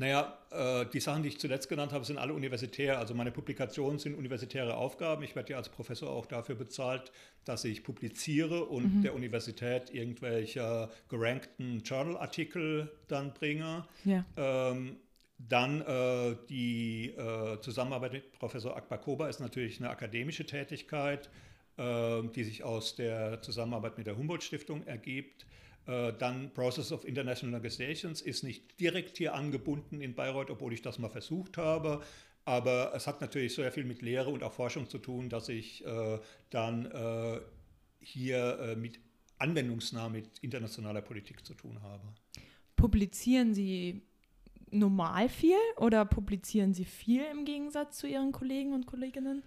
Naja, äh, die Sachen, die ich zuletzt genannt habe, sind alle universitär. Also meine Publikationen sind universitäre Aufgaben. Ich werde ja als Professor auch dafür bezahlt, dass ich publiziere und mhm. der Universität irgendwelche gerankten Journal-Artikel dann bringe. Ja. Ähm, dann äh, die äh, Zusammenarbeit mit Professor Akbakoba ist natürlich eine akademische Tätigkeit, äh, die sich aus der Zusammenarbeit mit der Humboldt-Stiftung ergibt. Äh, dann Process of International Negotiations ist nicht direkt hier angebunden in Bayreuth, obwohl ich das mal versucht habe. Aber es hat natürlich sehr viel mit Lehre und auch Forschung zu tun, dass ich äh, dann äh, hier äh, mit anwendungsnah mit internationaler Politik zu tun habe. Publizieren Sie normal viel oder publizieren Sie viel im Gegensatz zu Ihren Kollegen und Kolleginnen?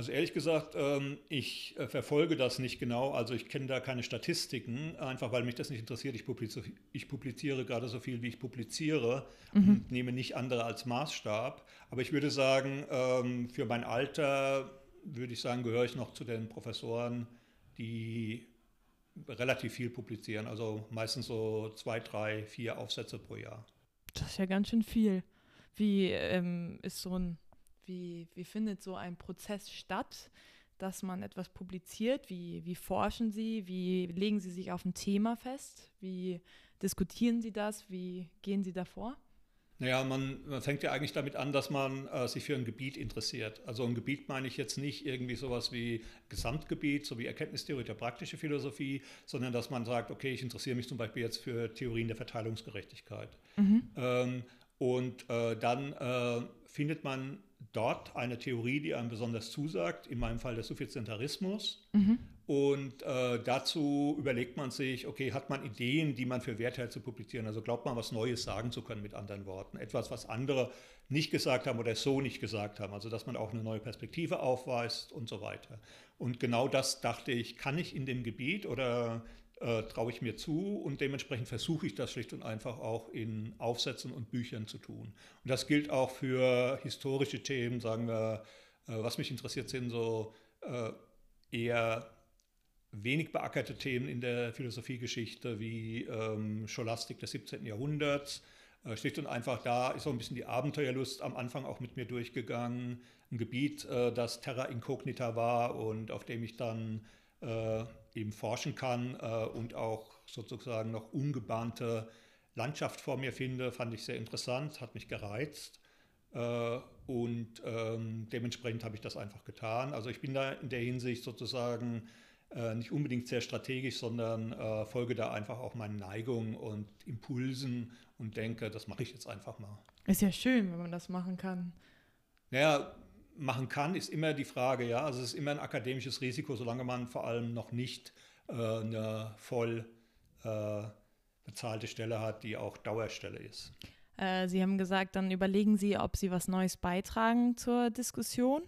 Also ehrlich gesagt, ähm, ich äh, verfolge das nicht genau. Also ich kenne da keine Statistiken, einfach weil mich das nicht interessiert. Ich publiziere, ich publiziere gerade so viel, wie ich publiziere mhm. und nehme nicht andere als Maßstab. Aber ich würde sagen, ähm, für mein Alter würde ich sagen, gehöre ich noch zu den Professoren, die relativ viel publizieren. Also meistens so zwei, drei, vier Aufsätze pro Jahr. Das ist ja ganz schön viel. Wie ähm, ist so ein, wie, wie findet so ein Prozess statt, dass man etwas publiziert? Wie, wie forschen Sie? Wie legen Sie sich auf ein Thema fest? Wie diskutieren Sie das? Wie gehen Sie davor? Naja, man, man fängt ja eigentlich damit an, dass man äh, sich für ein Gebiet interessiert. Also ein Gebiet meine ich jetzt nicht irgendwie sowas wie Gesamtgebiet, so wie Erkenntnistheorie der praktische Philosophie, sondern dass man sagt, okay, ich interessiere mich zum Beispiel jetzt für Theorien der Verteilungsgerechtigkeit. Mhm. Ähm, und äh, dann äh, findet man dort eine Theorie, die einem besonders zusagt, in meinem Fall der Suffizientarismus. Mhm. Und äh, dazu überlegt man sich, okay, hat man Ideen, die man für wert hält zu publizieren? Also glaubt man, was Neues sagen zu können mit anderen Worten. Etwas, was andere nicht gesagt haben oder so nicht gesagt haben. Also dass man auch eine neue Perspektive aufweist und so weiter. Und genau das dachte ich, kann ich in dem Gebiet oder äh, traue ich mir zu und dementsprechend versuche ich das schlicht und einfach auch in Aufsätzen und Büchern zu tun. Und das gilt auch für historische Themen, sagen wir, äh, was mich interessiert, sind so äh, eher wenig beackerte Themen in der Philosophiegeschichte wie ähm, Scholastik des 17. Jahrhunderts. Äh, schlicht und einfach, da ist so ein bisschen die Abenteuerlust am Anfang auch mit mir durchgegangen. Ein Gebiet, äh, das Terra Incognita war und auf dem ich dann äh, eben forschen kann äh, und auch sozusagen noch ungebahnte Landschaft vor mir finde, fand ich sehr interessant, hat mich gereizt. Äh, und ähm, dementsprechend habe ich das einfach getan. Also ich bin da in der Hinsicht sozusagen äh, nicht unbedingt sehr strategisch, sondern äh, folge da einfach auch meinen Neigungen und Impulsen und denke, das mache ich jetzt einfach mal. Ist ja schön, wenn man das machen kann. Naja, machen kann, ist immer die Frage, ja. Also es ist immer ein akademisches Risiko, solange man vor allem noch nicht äh, eine voll äh, bezahlte Stelle hat, die auch Dauerstelle ist. Äh, Sie haben gesagt, dann überlegen Sie, ob Sie was Neues beitragen zur Diskussion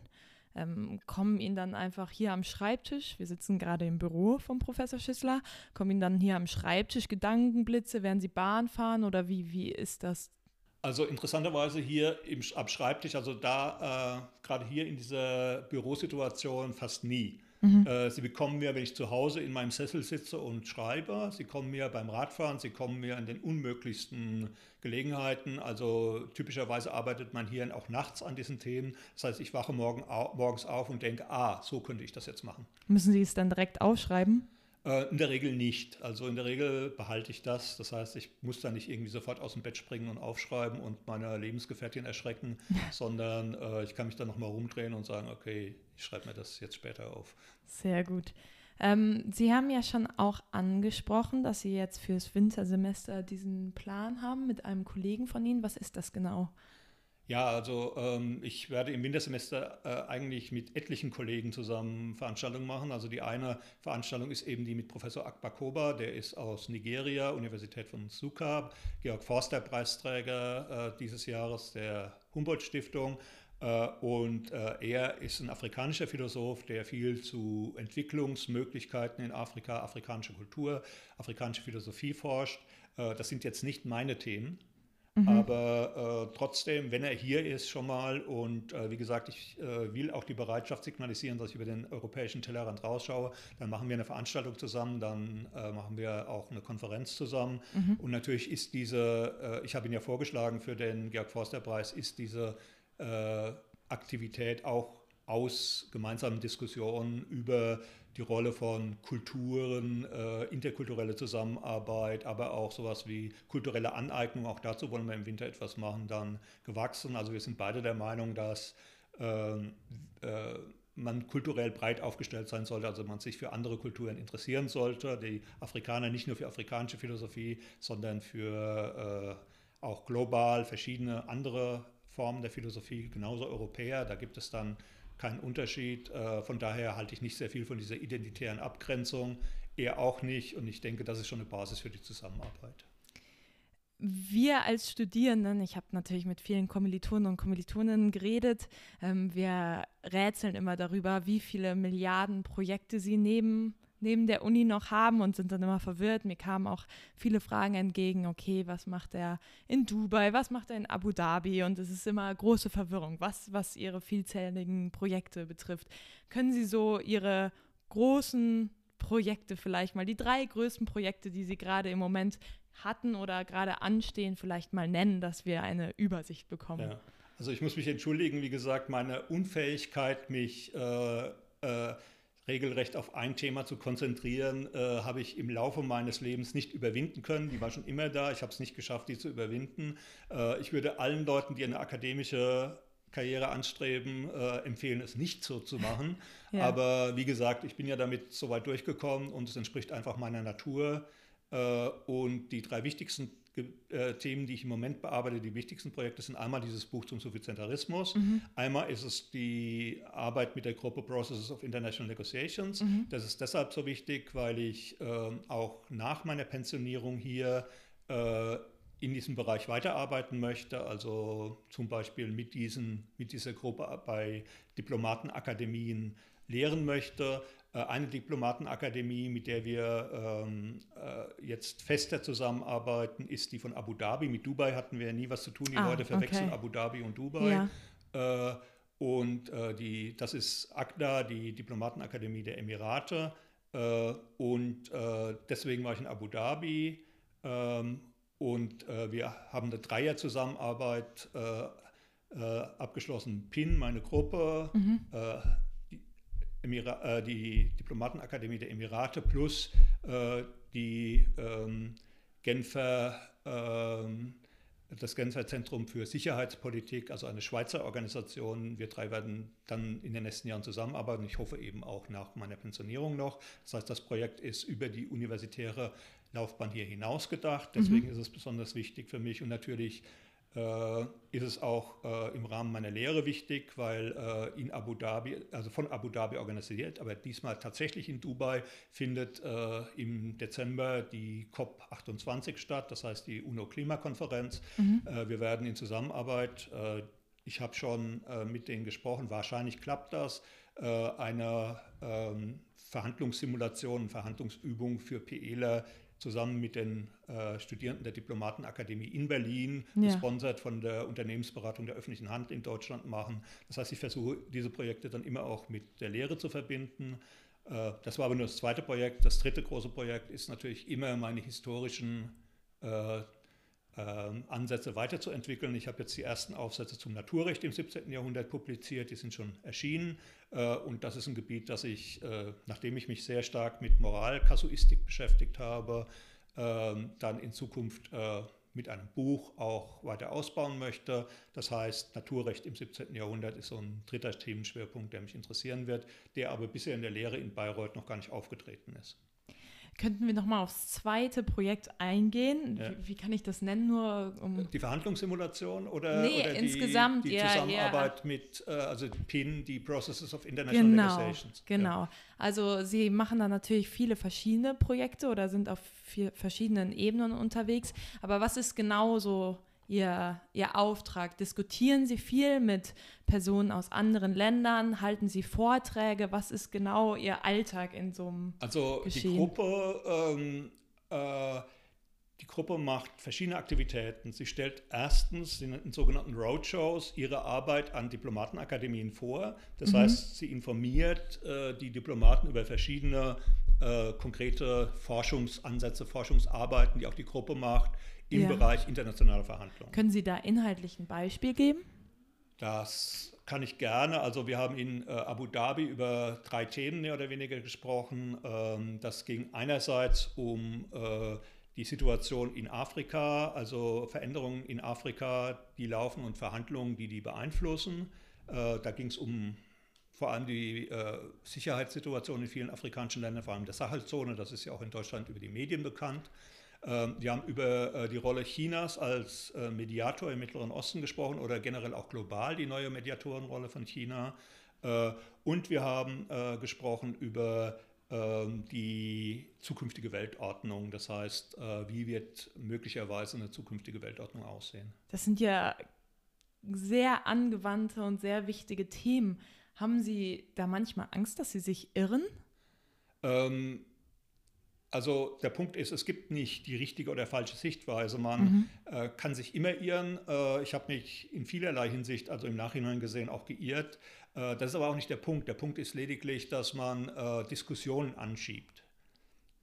ähm, kommen Ihnen dann einfach hier am Schreibtisch, wir sitzen gerade im Büro vom Professor Schissler, kommen Ihnen dann hier am Schreibtisch Gedankenblitze, werden Sie Bahn fahren oder wie, wie ist das? Also interessanterweise hier im, am Schreibtisch, also da äh, gerade hier in dieser Bürosituation fast nie. Mhm. Äh, sie bekommen mir, wenn ich zu Hause in meinem Sessel sitze und schreibe, sie kommen mir beim Radfahren, sie kommen mir in den unmöglichsten Gelegenheiten. Also typischerweise arbeitet man hier auch nachts an diesen Themen. Das heißt, ich wache morgen, morgens auf und denke, ah, so könnte ich das jetzt machen. Müssen Sie es dann direkt aufschreiben? Äh, in der Regel nicht. Also in der Regel behalte ich das. Das heißt, ich muss da nicht irgendwie sofort aus dem Bett springen und aufschreiben und meine Lebensgefährtin erschrecken, sondern äh, ich kann mich dann nochmal rumdrehen und sagen, okay, ich schreibe mir das jetzt später auf. Sehr gut. Ähm, Sie haben ja schon auch angesprochen, dass Sie jetzt fürs Wintersemester diesen Plan haben mit einem Kollegen von Ihnen. Was ist das genau? Ja, also ähm, ich werde im Wintersemester äh, eigentlich mit etlichen Kollegen zusammen Veranstaltungen machen. Also die eine Veranstaltung ist eben die mit Professor Akbakoba, der ist aus Nigeria, Universität von Sukab, Georg Forster Preisträger äh, dieses Jahres der Humboldt Stiftung. Äh, und äh, er ist ein afrikanischer Philosoph, der viel zu Entwicklungsmöglichkeiten in Afrika, afrikanische Kultur, afrikanische Philosophie forscht. Äh, das sind jetzt nicht meine Themen. Mhm. Aber äh, trotzdem, wenn er hier ist schon mal und äh, wie gesagt, ich äh, will auch die Bereitschaft signalisieren, dass ich über den europäischen Tellerrand rausschaue, dann machen wir eine Veranstaltung zusammen, dann äh, machen wir auch eine Konferenz zusammen. Mhm. Und natürlich ist diese, äh, ich habe ihn ja vorgeschlagen für den Georg Forster Preis, ist diese äh, Aktivität auch aus gemeinsamen Diskussionen über die Rolle von Kulturen, äh, interkulturelle Zusammenarbeit, aber auch sowas wie kulturelle Aneignung, auch dazu wollen wir im Winter etwas machen, dann gewachsen. Also wir sind beide der Meinung, dass äh, äh, man kulturell breit aufgestellt sein sollte, also man sich für andere Kulturen interessieren sollte. Die Afrikaner nicht nur für afrikanische Philosophie, sondern für äh, auch global verschiedene andere Formen der Philosophie, genauso Europäer. Da gibt es dann keinen Unterschied. Äh, von daher halte ich nicht sehr viel von dieser identitären Abgrenzung. er auch nicht. Und ich denke, das ist schon eine Basis für die Zusammenarbeit. Wir als Studierenden, ich habe natürlich mit vielen Kommilitonen und Kommilitoninnen geredet, ähm, wir rätseln immer darüber, wie viele Milliarden Projekte sie neben neben der Uni noch haben und sind dann immer verwirrt. Mir kamen auch viele Fragen entgegen, okay, was macht er in Dubai, was macht er in Abu Dhabi und es ist immer große Verwirrung, was, was ihre vielzähligen Projekte betrifft. Können Sie so Ihre großen Projekte vielleicht mal, die drei größten Projekte, die Sie gerade im Moment hatten oder gerade anstehen, vielleicht mal nennen, dass wir eine Übersicht bekommen? Ja. Also ich muss mich entschuldigen, wie gesagt, meine Unfähigkeit, mich äh, äh, regelrecht auf ein Thema zu konzentrieren, äh, habe ich im Laufe meines Lebens nicht überwinden können. Die war schon immer da. Ich habe es nicht geschafft, die zu überwinden. Äh, ich würde allen Leuten, die eine akademische Karriere anstreben, äh, empfehlen, es nicht so zu machen. Ja. Aber wie gesagt, ich bin ja damit so weit durchgekommen und es entspricht einfach meiner Natur. Äh, und die drei wichtigsten äh, Themen, die ich im Moment bearbeite, die wichtigsten Projekte sind einmal dieses Buch zum Suffizientarismus, mhm. einmal ist es die Arbeit mit der Gruppe Processes of International Negotiations. Mhm. Das ist deshalb so wichtig, weil ich äh, auch nach meiner Pensionierung hier äh, in diesem Bereich weiterarbeiten möchte, also zum Beispiel mit, diesen, mit dieser Gruppe bei Diplomatenakademien lehren möchte, äh, eine Diplomatenakademie, mit der wir ähm, äh, jetzt fester zusammenarbeiten, ist die von Abu Dhabi. Mit Dubai hatten wir nie was zu tun. Die ah, Leute verwechseln okay. Abu Dhabi und Dubai. Ja. Äh, und äh, die, das ist ACDA, die Diplomatenakademie der Emirate. Äh, und äh, deswegen war ich in Abu Dhabi. Ähm, und wir haben eine Dreier-Zusammenarbeit abgeschlossen. PIN, meine Gruppe, mhm. Emira äh, die Diplomatenakademie der Emirate plus äh, die ähm, Genfer, ähm, das Genfer Zentrum für Sicherheitspolitik, also eine Schweizer Organisation. Wir drei werden dann in den nächsten Jahren zusammenarbeiten. Ich hoffe eben auch nach meiner Pensionierung noch. Das heißt, das Projekt ist über die universitäre Laufbahn hier hinaus gedacht. Deswegen mhm. ist es besonders wichtig für mich und natürlich äh, ist es auch äh, im Rahmen meiner Lehre wichtig, weil äh, in Abu Dhabi, also von Abu Dhabi organisiert, aber diesmal tatsächlich in Dubai findet äh, im Dezember die COP28 statt, das heißt die UNO-Klimakonferenz. Mhm. Äh, wir werden in Zusammenarbeit, äh, ich habe schon mit denen gesprochen, wahrscheinlich klappt das, eine ähm, Verhandlungssimulation, Verhandlungsübung für PEler zusammen mit den äh, Studierenden der Diplomatenakademie in Berlin, ja. gesponsert von der Unternehmensberatung der öffentlichen Hand in Deutschland machen. Das heißt, ich versuche diese Projekte dann immer auch mit der Lehre zu verbinden. Äh, das war aber nur das zweite Projekt. Das dritte große Projekt ist natürlich immer meine historischen äh, ähm, Ansätze weiterzuentwickeln. Ich habe jetzt die ersten Aufsätze zum Naturrecht im 17. Jahrhundert publiziert, die sind schon erschienen. Äh, und das ist ein Gebiet, das ich, äh, nachdem ich mich sehr stark mit Moralkasuistik beschäftigt habe, ähm, dann in Zukunft äh, mit einem Buch auch weiter ausbauen möchte. Das heißt, Naturrecht im 17. Jahrhundert ist so ein dritter Themenschwerpunkt, der mich interessieren wird, der aber bisher in der Lehre in Bayreuth noch gar nicht aufgetreten ist. Könnten wir nochmal aufs zweite Projekt eingehen? Ja. Wie, wie, kann ich das nennen? Nur um die Verhandlungssimulation oder, nee, oder insgesamt, die, die ja, Zusammenarbeit ja. mit, äh, also PIN, die Processes of International genau, Negotiations. Genau. Also Sie machen da natürlich viele verschiedene Projekte oder sind auf verschiedenen Ebenen unterwegs. Aber was ist genau so Ihr, Ihr Auftrag? Diskutieren Sie viel mit Personen aus anderen Ländern? Halten Sie Vorträge? Was ist genau Ihr Alltag in so einem Also Geschehen? die Gruppe, ähm, äh, die Gruppe macht verschiedene Aktivitäten. Sie stellt erstens in sogenannten Roadshows ihre Arbeit an Diplomatenakademien vor. Das mhm. heißt, sie informiert äh, die Diplomaten über verschiedene äh, konkrete Forschungsansätze, Forschungsarbeiten, die auch die Gruppe macht im ja. Bereich internationaler Verhandlungen. Können Sie da inhaltlich ein Beispiel geben? Das kann ich gerne. Also wir haben in äh, Abu Dhabi über drei Themen mehr oder weniger gesprochen. Ähm, das ging einerseits um äh, die Situation in Afrika, also Veränderungen in Afrika, die laufen und Verhandlungen, die die beeinflussen. Äh, da ging es um vor allem die äh, Sicherheitssituation in vielen afrikanischen Ländern, vor allem der Sahelzone, das ist ja auch in Deutschland über die Medien bekannt. Ähm, die haben über äh, die Rolle Chinas als äh, Mediator im Mittleren Osten gesprochen oder generell auch global die neue Mediatorenrolle von China. Äh, und wir haben gesprochen über ähm, die zukünftige Weltordnung. Das heißt, wie wird möglicherweise eine zukünftige Weltordnung aussehen? Das sind ja sehr angewandte und sehr wichtige Themen. Haben Sie da manchmal Angst, dass Sie sich irren? Ähm, also der Punkt ist, es gibt nicht die richtige oder falsche Sichtweise. Man mhm. äh, kann sich immer irren. Äh, ich habe mich in vielerlei Hinsicht, also im Nachhinein gesehen, auch geirrt. Äh, das ist aber auch nicht der Punkt. Der Punkt ist lediglich, dass man äh, Diskussionen anschiebt.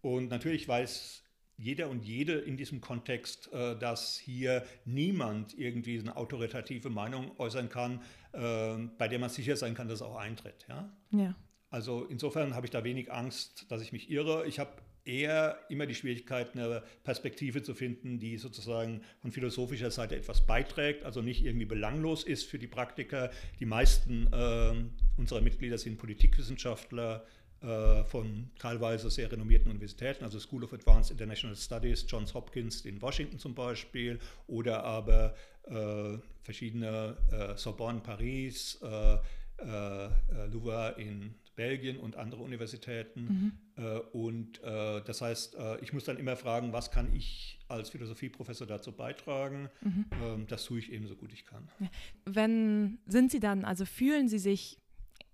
Und natürlich weiß jeder und jede in diesem Kontext, äh, dass hier niemand irgendwie eine autoritative Meinung äußern kann, äh, bei der man sicher sein kann, dass es auch eintritt. Ja? ja. Also insofern habe ich da wenig Angst, dass ich mich irre. Ich habe eher immer die Schwierigkeit, eine Perspektive zu finden, die sozusagen von philosophischer Seite etwas beiträgt, also nicht irgendwie belanglos ist für die Praktiker. Die meisten äh, unserer Mitglieder sind Politikwissenschaftler von teilweise sehr renommierten Universitäten, also School of Advanced International Studies, Johns Hopkins in Washington zum Beispiel, oder aber äh, verschiedene äh, Sorbonne Paris, äh, äh, Louvain in Belgien und andere Universitäten. Mhm. Äh, und äh, das heißt, äh, ich muss dann immer fragen, was kann ich als Philosophieprofessor dazu beitragen? Mhm. Ähm, das tue ich eben so gut ich kann. Wenn sind Sie dann, also fühlen Sie sich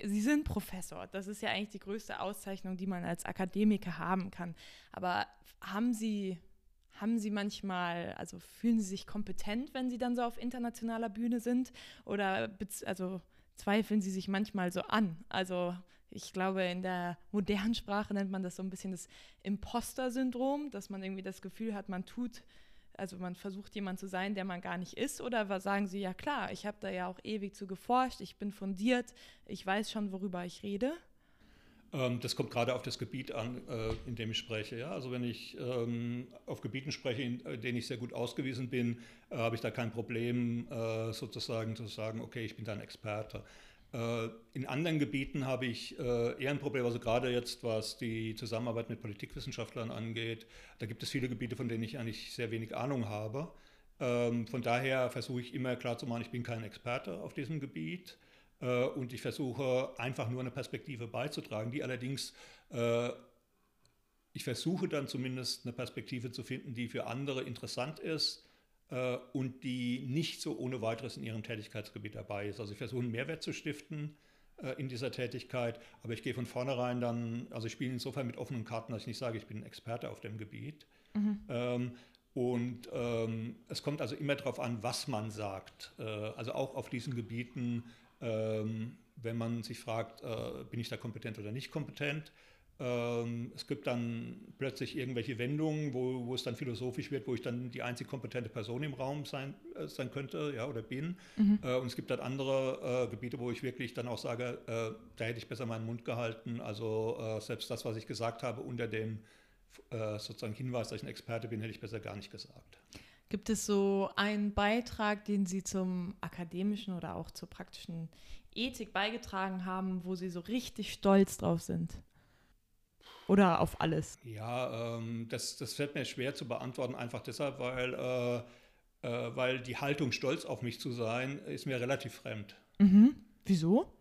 Sie sind Professor. Das ist ja eigentlich die größte Auszeichnung, die man als Akademiker haben kann. Aber haben Sie, haben Sie manchmal, also fühlen Sie sich kompetent, wenn Sie dann so auf internationaler Bühne sind? Oder also zweifeln Sie sich manchmal so an? Also ich glaube, in der modernen Sprache nennt man das so ein bisschen das Imposter-Syndrom, dass man irgendwie das Gefühl hat, man tut, also man versucht jemand zu sein, der man gar nicht ist. Oder sagen Sie, ja klar, ich habe da ja auch ewig zu geforscht, ich bin fundiert, ich weiß schon, worüber ich rede. Ähm, das kommt gerade auf das Gebiet an, äh, in dem ich spreche. Ja? Also wenn ich ähm, auf Gebieten spreche, in äh, denen ich sehr gut ausgewiesen bin, äh, habe ich da kein Problem, sozusagen zu sagen, okay, ich bin da ein Experte. Äh, in anderen Gebieten habe ich äh, eher ein Problem, also gerade jetzt, was die Zusammenarbeit mit Politikwissenschaftlern angeht. Da gibt es viele Gebiete, von denen ich eigentlich sehr wenig Ahnung habe. Ähm, von daher versuche ich immer klarzumachen, ich bin kein Experte auf diesem Gebiet äh, und ich versuche einfach nur eine Perspektive beizutragen, die allerdings, ich versuche dann zumindest eine Perspektive zu finden, die für andere interessant ist äh, und die nicht so ohne weiteres in ihrem Tätigkeitsgebiet dabei ist. Also ich versuche einen Mehrwert zu stiften äh, in dieser Tätigkeit, aber ich gehe von vornherein dann, also ich spiele insofern mit offenen Karten, dass ich nicht sage, ich bin ein Experte auf dem Gebiet. Mhm. Ähm, und ähm, es kommt also immer darauf an, was man sagt. Äh, also auch auf diesen Gebieten, ähm, wenn man sich fragt, äh, bin ich da kompetent oder nicht kompetent, es gibt dann plötzlich irgendwelche Wendungen, wo, wo es dann philosophisch wird, wo ich dann die einzig kompetente Person im Raum sein, äh, sein könnte ja, oder bin. Mhm. Äh, und es gibt dann andere äh, Gebiete, wo ich wirklich dann auch sage, äh, da hätte ich besser meinen Mund gehalten. Also äh, selbst das, was ich gesagt habe, unter dem äh, sozusagen Hinweis, dass ich ein Experte bin, hätte ich besser gar nicht gesagt. Gibt es so einen Beitrag, den Sie zum akademischen oder auch zur praktischen Ethik beigetragen haben, wo Sie so richtig stolz drauf sind? Oder auf alles? Ja, ähm, das, das fällt mir schwer zu beantworten, einfach deshalb, weil, äh, äh, weil die Haltung, stolz auf mich zu sein, ist mir relativ fremd. Mhm. Wieso?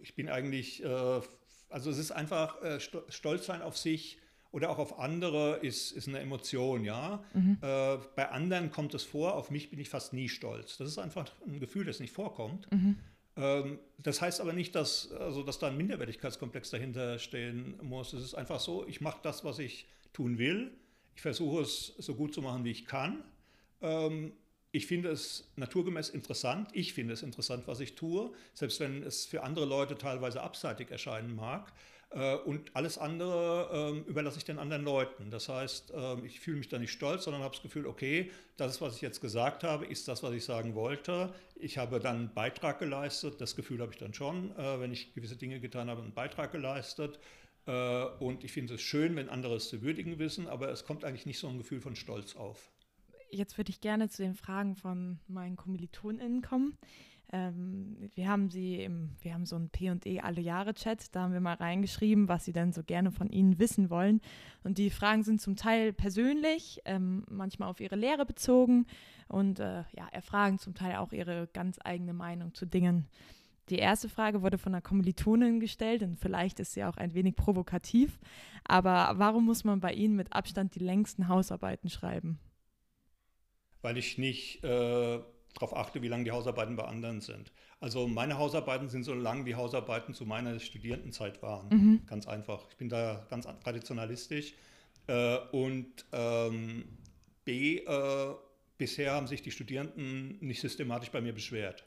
Ich bin eigentlich, äh, also es ist einfach, äh, stolz sein auf sich oder auch auf andere ist, ist eine Emotion, ja. Mhm. Äh, bei anderen kommt es vor, auf mich bin ich fast nie stolz. Das ist einfach ein Gefühl, das nicht vorkommt. Mhm. Ähm, das heißt aber nicht, dass, also, dass da ein Minderwertigkeitskomplex dahinter stehen muss. Es ist einfach so, ich mache das, was ich tun will. Ich versuche es so gut zu machen, wie ich kann. Ähm, ich finde es naturgemäß interessant. Ich finde es interessant, was ich tue, selbst wenn es für andere Leute teilweise abseitig erscheinen mag. Äh, und alles andere ähm, überlasse ich den anderen Leuten. Das heißt, ähm, ich fühle mich da nicht stolz, sondern habe das Gefühl, okay, das ist, was ich jetzt gesagt habe, ist das, was ich sagen wollte. Ich habe dann einen Beitrag geleistet. Das Gefühl habe ich dann schon, äh, wenn ich gewisse Dinge getan habe, einen Beitrag geleistet. Äh, und ich finde es schön, wenn andere es zu würdigen wissen, aber es kommt eigentlich nicht so ein Gefühl von Stolz auf. Jetzt würde ich gerne zu den Fragen von meinen KommilitonInnen kommen. Ähm, wir haben sie im, wir haben so ein P&E alle Jahre Chat, da haben wir mal reingeschrieben, was sie denn so gerne von ihnen wissen wollen. Und die Fragen sind zum Teil persönlich, ähm, manchmal auf ihre Lehre bezogen und äh, ja, erfragen zum Teil auch ihre ganz eigene Meinung zu Dingen. Die erste Frage wurde von einer Kommilitonin gestellt und vielleicht ist sie auch ein wenig provokativ. Aber warum muss man bei Ihnen mit Abstand die längsten Hausarbeiten schreiben? Weil ich nicht äh, darauf achte, wie lang die Hausarbeiten bei anderen sind. Also meine Hausarbeiten sind so lang, wie Hausarbeiten zu meiner Studierendenzeit waren. Mhm. Ganz einfach. Ich bin da ganz traditionalistisch. Äh, und ähm, B, äh, bisher haben sich die Studierenden nicht systematisch bei mir beschwert.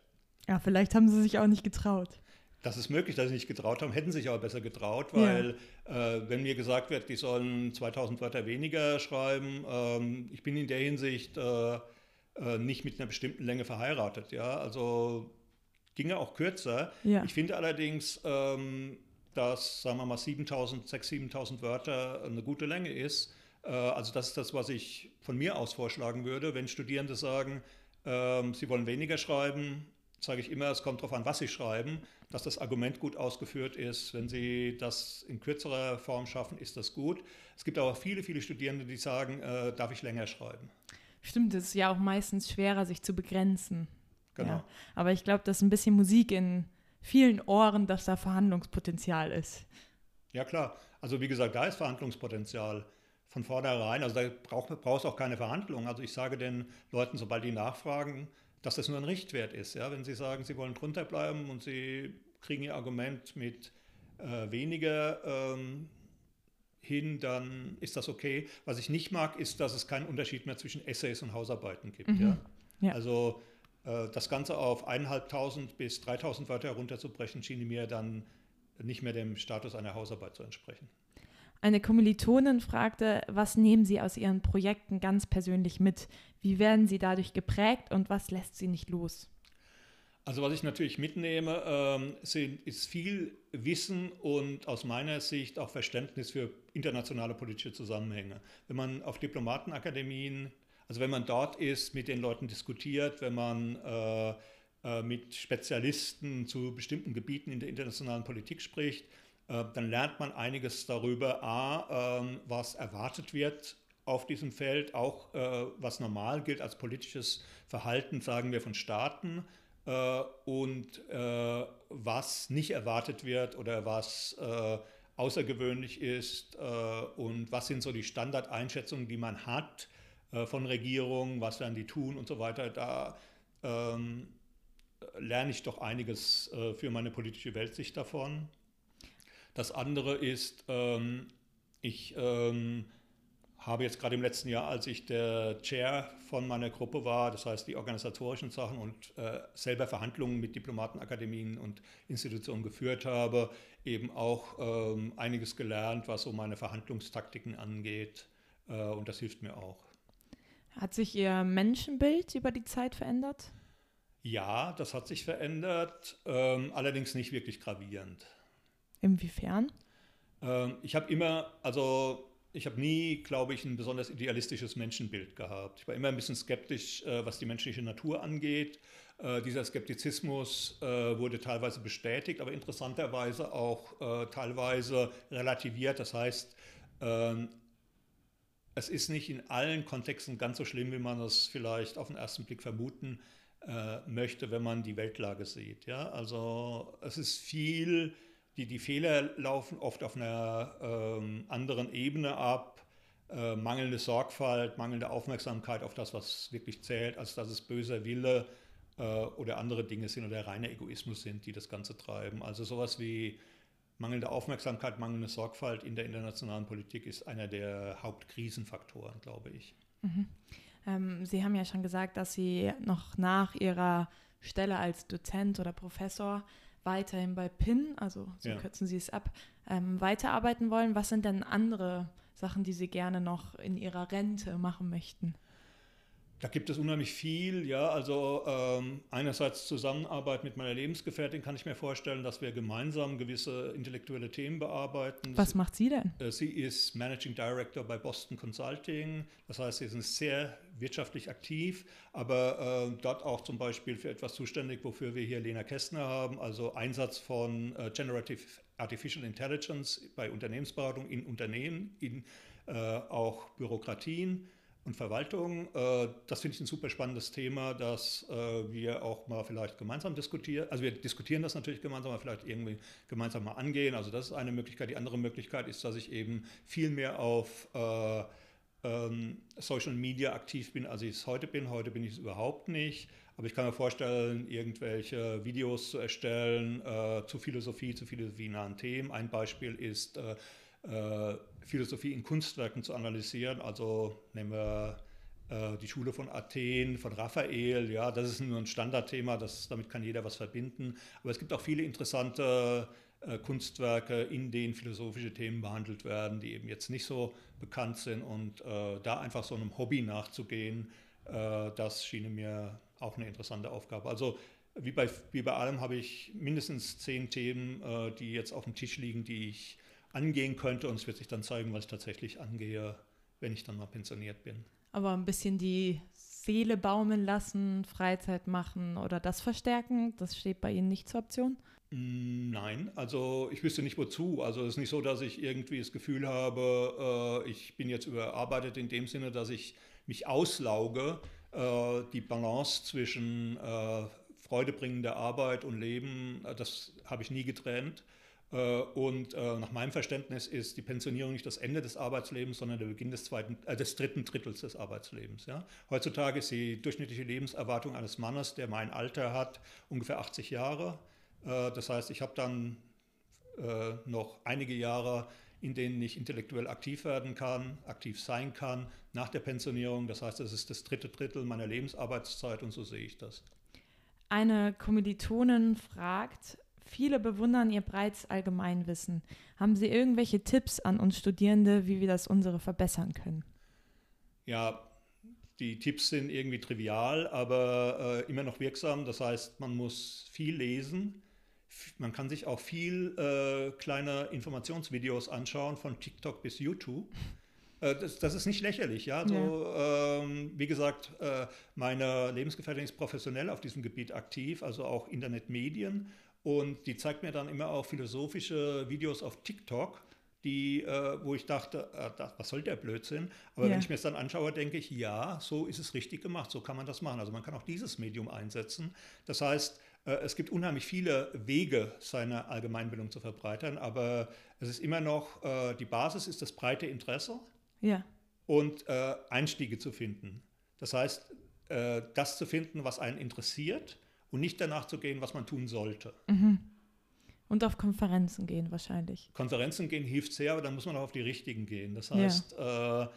Ja, vielleicht haben sie sich auch nicht getraut. Das ist möglich, dass sie nicht getraut haben, hätten sich aber besser getraut, weil ja. äh, wenn mir gesagt wird, die sollen 2000 Wörter weniger schreiben, ähm, ich bin in der Hinsicht äh, nicht mit einer bestimmten Länge verheiratet. Ja? Also ginge auch kürzer. Ja. Ich finde allerdings, ähm, dass, sagen wir mal, 7000, 6.000, 7.000 Wörter eine gute Länge ist. Äh, also das ist das, was ich von mir aus vorschlagen würde, wenn Studierende sagen, ähm, sie wollen weniger schreiben, sage ich immer, es kommt darauf an, was Sie schreiben, dass das Argument gut ausgeführt ist. Wenn Sie das in kürzerer Form schaffen, ist das gut. Es gibt aber viele, viele Studierende, die sagen, äh, darf ich länger schreiben. Stimmt, es ist ja auch meistens schwerer, sich zu begrenzen. Genau. Ja. Aber ich glaube, das ist ein bisschen Musik in vielen Ohren, dass da Verhandlungspotenzial ist. Ja, klar. Also wie gesagt, da ist Verhandlungspotenzial von vornherein. Also da braucht es auch keine Verhandlungen. Also ich sage den Leuten, sobald die nachfragen, dass das nur ein Richtwert ist. Ja? Wenn Sie sagen, Sie wollen drunter bleiben und Sie kriegen Ihr Argument mit äh, weniger ähm, hin, dann ist das okay. Was ich nicht mag, ist, dass es keinen Unterschied mehr zwischen Essays und Hausarbeiten gibt. Mhm. Ja? ja? Also äh, das Ganze auf 1.500 bis 3.000 Wörter herunterzubrechen, schien mir dann nicht mehr dem Status einer Hausarbeit zu entsprechen. Eine Kommilitonin fragte, was nehmen Sie aus Ihren Projekten ganz persönlich mit? Wie werden Sie dadurch geprägt und was lässt Sie nicht los? Also was ich natürlich mitnehme, ähm, sind, ist viel Wissen und aus meiner Sicht auch Verständnis für internationale politische Zusammenhänge. Wenn man auf Diplomatenakademien, also wenn man dort ist, mit den Leuten diskutiert, wenn man äh, äh, mit Spezialisten zu bestimmten Gebieten in der internationalen Politik spricht, äh, dann lernt man einiges darüber, a, ähm, was erwartet wird auf diesem Feld, auch äh, was normal gilt als politisches Verhalten, sagen wir, von Staaten und was nicht erwartet wird oder was außergewöhnlich ist und was sind so die Standardeinschätzungen, die man hat von Regierungen, was werden die tun und so weiter. Da ähm, lerne ich doch einiges für meine politische Weltsicht davon. Das andere ist, ähm, ich ähm, habe jetzt gerade im letzten Jahr, als ich der Chair von meiner Gruppe war, das heißt die organisatorischen Sachen und äh, selber Verhandlungen mit Diplomatenakademien und Institutionen geführt habe, eben auch ähm, einiges gelernt, was so meine Verhandlungstaktiken angeht. Äh, und das hilft mir auch. Hat sich Ihr Menschenbild über die Zeit verändert? Ja, das hat sich verändert, ähm, allerdings nicht wirklich gravierend. Inwiefern? Ähm, ich habe immer, also ich habe nie, glaube ich, ein besonders idealistisches Menschenbild gehabt. Ich war immer ein bisschen skeptisch, äh, was die menschliche Natur angeht. Äh, dieser Skeptizismus äh, wurde teilweise bestätigt, aber interessanterweise auch äh, teilweise relativiert. Das heißt, ähm, es ist nicht in allen Kontexten ganz so schlimm, wie man es vielleicht auf den ersten Blick vermuten äh, möchte, wenn man die Weltlage sieht. Ja? Also es ist viel die, die Fehler laufen oft auf einer ähm, anderen Ebene ab. Äh, mangelnde Sorgfalt, mangelnde Aufmerksamkeit auf das, was wirklich zählt, als dass es böser Wille äh, oder andere Dinge sind oder reiner Egoismus sind, die das Ganze treiben. Also sowas wie mangelnde Aufmerksamkeit, mangelnde Sorgfalt in der internationalen Politik ist einer der Hauptkrisenfaktoren, glaube ich. Mhm. Ähm, Sie haben ja schon gesagt, dass Sie noch nach Ihrer Stelle als Dozent oder Professor weiterhin bei PIN, also so ja. kürzen Sie es ab, ähm, weiterarbeiten wollen. Was sind denn andere Sachen, die Sie gerne noch in Ihrer Rente machen möchten? Da gibt es unheimlich viel, ja. Also ähm, einerseits Zusammenarbeit mit meiner Lebensgefährtin kann ich mir vorstellen, dass wir gemeinsam gewisse intellektuelle Themen bearbeiten. Was macht sie denn? Äh, sie ist Managing Director bei Boston Consulting. Das heißt, sie ist sehr wirtschaftlich aktiv, aber äh, dort auch zum Beispiel für etwas zuständig, wofür wir hier Lena Kästner haben, also Einsatz von äh, Generative Artificial Intelligence bei Unternehmensberatung in Unternehmen, in äh, auch Bürokratien. Und Verwaltung. Äh, das finde ich ein super spannendes Thema, das äh, wir auch mal vielleicht gemeinsam diskutieren. Also wir diskutieren das natürlich gemeinsam, aber vielleicht irgendwie gemeinsam mal angehen. Also das ist eine Möglichkeit. Die andere Möglichkeit ist, dass ich eben viel mehr auf äh, ähm, Social Media aktiv bin, als ich es heute bin. Heute bin ich es überhaupt nicht. Aber ich kann mir vorstellen, irgendwelche Videos zu erstellen äh, zu Philosophie, zu philosophienahen Themen. Ein Beispiel ist äh, äh, Philosophie in Kunstwerken zu analysieren. Also nehmen wir äh, die Schule von Athen, von Raphael. Ja, das ist nur ein Standardthema, das, damit kann jeder was verbinden. Aber es gibt auch viele interessante äh, Kunstwerke, in denen philosophische Themen behandelt werden, die eben jetzt nicht so bekannt sind. Und äh, da einfach so einem Hobby nachzugehen, das schien mir auch eine interessante Aufgabe. Also wie bei, wie bei allem habe ich mindestens zehn Themen, die jetzt auf dem Tisch liegen, die ich angehen könnte. Und es wird sich dann zeigen, was ich tatsächlich angehe, wenn ich dann mal pensioniert bin. Aber ein bisschen die Seele baumeln lassen, Freizeit machen oder das verstärken, das steht bei Ihnen nicht zur Option? Mm, nein, also ich wüsste nicht wozu. Also es ist nicht so, dass ich irgendwie das Gefühl habe, äh, ich bin jetzt überarbeitet in dem Sinne, dass ich mich auslauge. Äh, die Balance zwischen äh, freudebringender Arbeit und Leben, das habe ich nie getrennt. Äh, und äh, nach meinem Verständnis ist die Pensionierung nicht das Ende des Arbeitslebens, sondern der Beginn des, zweiten, äh, des dritten Drittels des Arbeitslebens. Ja? Heutzutage ist die durchschnittliche Lebenserwartung eines Mannes, der mein Alter hat, ungefähr 80 Jahre. Äh, das heißt, ich habe dann noch einige Jahre, in denen ich intellektuell aktiv werden kann, aktiv sein kann nach der Pensionierung. Das heißt, das ist das dritte Drittel meiner Lebensarbeitszeit und so sehe ich das. Eine Kommilitonin fragt, Viele bewundern ihr breites Allgemeinwissen. Haben Sie irgendwelche Tipps an uns Studierende, wie wir das unsere verbessern können? Ja, die Tipps sind irgendwie trivial, aber äh, immer noch wirksam. Das heißt, man muss viel lesen. Man kann sich auch viel äh, kleine Informationsvideos anschauen, von TikTok bis YouTube. Äh, das, das, ist nicht lächerlich, ja. So, ja. Ähm, wie gesagt, äh, meine Lebensgefährtin ist professionell auf diesem Gebiet aktiv, also auch Internetmedien. Und die zeigt mir dann immer auch philosophische Videos auf TikTok, die, äh, wo ich dachte, äh, das, was soll der Blödsinn? Aber ja. wenn ich mir das dann anschaue, denke ich, ja, so ist es richtig gemacht, so kann man das machen. Also man kann auch dieses Medium einsetzen. Das heißt, äh, es gibt unheimlich viele Wege, seine Allgemeinbildung zu verbreitern, aber es ist immer noch, äh, die Basis ist das breite Interesse ja. und äh, Einstiege zu finden. Das heißt, äh, das zu finden, was einen interessiert und nicht danach zu gehen, was man tun sollte. Mhm. Und auf Konferenzen gehen wahrscheinlich. Konferenzen gehen hilft sehr, aber dann muss man auch auf die richtigen gehen. Das heißt, ja. äh,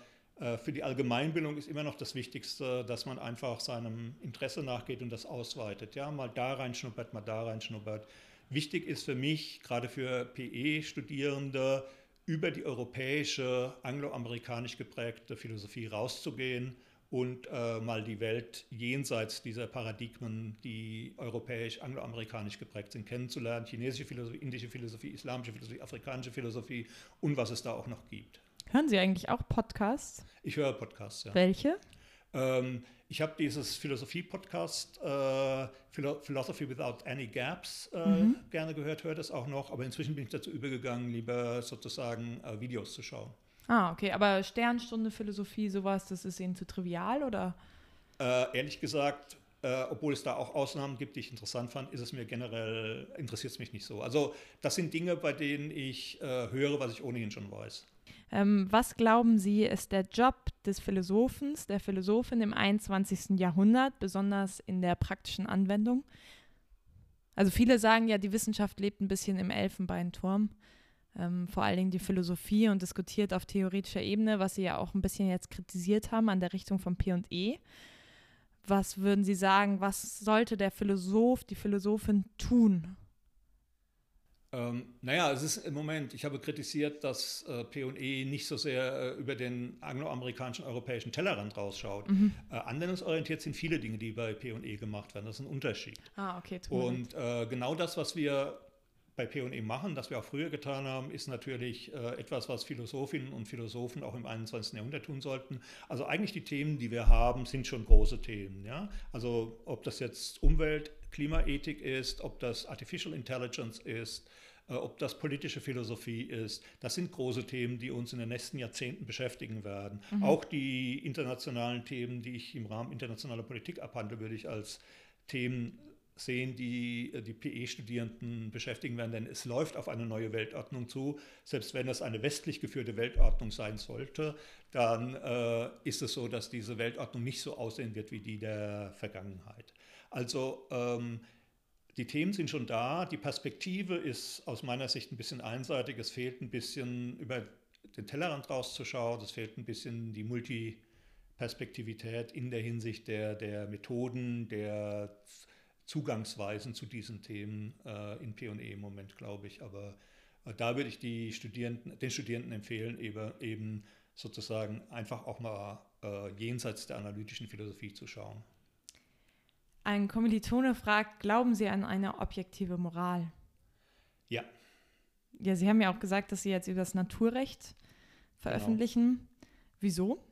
äh, für die Allgemeinbildung ist immer noch das Wichtigste, dass man einfach seinem Interesse nachgeht und das ausweitet. Ja, mal da reinschnuppert, mal da reinschnuppert. Wichtig ist für mich, gerade für PE-Studierende, über die europäische, angloamerikanisch geprägte Philosophie rauszugehen und äh, mal die Welt jenseits dieser Paradigmen, die europäisch, angloamerikanisch geprägt sind, kennenzulernen. Chinesische Philosophie, indische Philosophie, islamische Philosophie, afrikanische Philosophie und was es da auch noch gibt. Hören Sie eigentlich auch Podcasts? Ich höre Podcasts, ja. Welche? Ähm, ich habe dieses Philosophie-Podcast äh, Philosophy Without Any Gaps äh, mhm. gerne gehört, höre das auch noch, aber inzwischen bin ich dazu übergegangen, lieber sozusagen äh, Videos zu schauen. Ah, okay. Aber Sternstunde, Philosophie, sowas, das ist Ihnen zu trivial oder? Äh, ehrlich gesagt, äh, obwohl es da auch Ausnahmen gibt, die ich interessant fand, ist es mir generell, interessiert es mich nicht so. Also das sind Dinge, bei denen ich äh, höre, was ich ohnehin schon weiß. Ähm, was glauben Sie, ist der Job des Philosophens, der Philosophin im 21. Jahrhundert, besonders in der praktischen Anwendung? Also viele sagen ja, die Wissenschaft lebt ein bisschen im Elfenbeinturm ähm, vor allen Dingen die Philosophie und diskutiert auf theoretischer Ebene, was Sie ja auch ein bisschen jetzt kritisiert haben an der Richtung von P&E. Was würden Sie sagen, was sollte der Philosoph, die Philosophin tun? Ähm, naja, es ist im Moment, ich habe kritisiert, dass äh, P&E nicht so sehr äh, über den angloamerikanischen, europäischen Tellerrand rausschaut. Mhm. Äh, anwendungsorientiert sind viele Dinge, die bei P&E gemacht werden. Das ist ein Unterschied. Ah, okay. Und äh, genau das, was wir bei P&E machen, das wir auch früher getan haben, ist natürlich äh, etwas, was Philosophinnen und Philosophen auch im 21. Jahrhundert tun sollten. Also eigentlich die Themen, die wir haben, sind schon große Themen. Ja? Also ob das jetzt Umwelt, Klimaethik ist, ob das Artificial Intelligence ist, äh, ob das politische Philosophie ist. Das sind große Themen, die uns in den nächsten Jahrzehnten beschäftigen werden. Mhm. Auch die internationalen Themen, die ich im Rahmen internationaler Politik abhandle, würde ich als Themen sehen, die äh, die PE-Studierenden beschäftigen werden, denn es läuft auf eine neue Weltordnung zu. Selbst wenn es eine westlich geführte Weltordnung sein sollte, dann äh, ist es so, dass diese Weltordnung nicht so aussehen wird wie die der Vergangenheit. Also ähm, die Themen sind schon da, die Perspektive ist aus meiner Sicht ein bisschen einseitig, es fehlt ein bisschen über den Tellerrand rauszuschauen, es fehlt ein bisschen die Multiperspektivität in der Hinsicht der, der Methoden, der Zugangsweisen zu diesen Themen äh, in P&E im Moment, glaube ich. Aber äh, da würde ich die Studierenden, den Studierenden empfehlen, eben, eben sozusagen einfach auch mal äh, jenseits der analytischen Philosophie zu schauen. Ein Kommilitone fragt, glauben Sie an eine objektive Moral? Ja. Ja, Sie haben ja auch gesagt, dass Sie jetzt über das Naturrecht veröffentlichen. Genau. Wieso?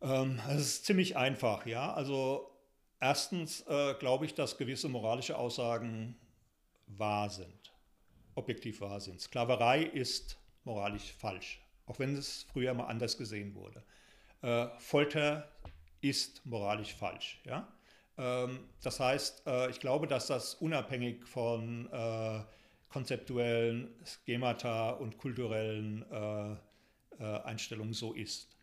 Ähm, es ist ziemlich einfach, ja. Also erstens äh, glaube ich, dass gewisse moralische Aussagen wahr sind, objektiv wahr sind. Sklaverei ist moralisch falsch, auch wenn es früher mal anders gesehen wurde. Äh, Folter ist moralisch falsch, ja. Ähm, das heißt, äh, ich glaube, dass das unabhängig von äh, konzeptuellen Schemata und kulturellen äh, Einstellungen so ist.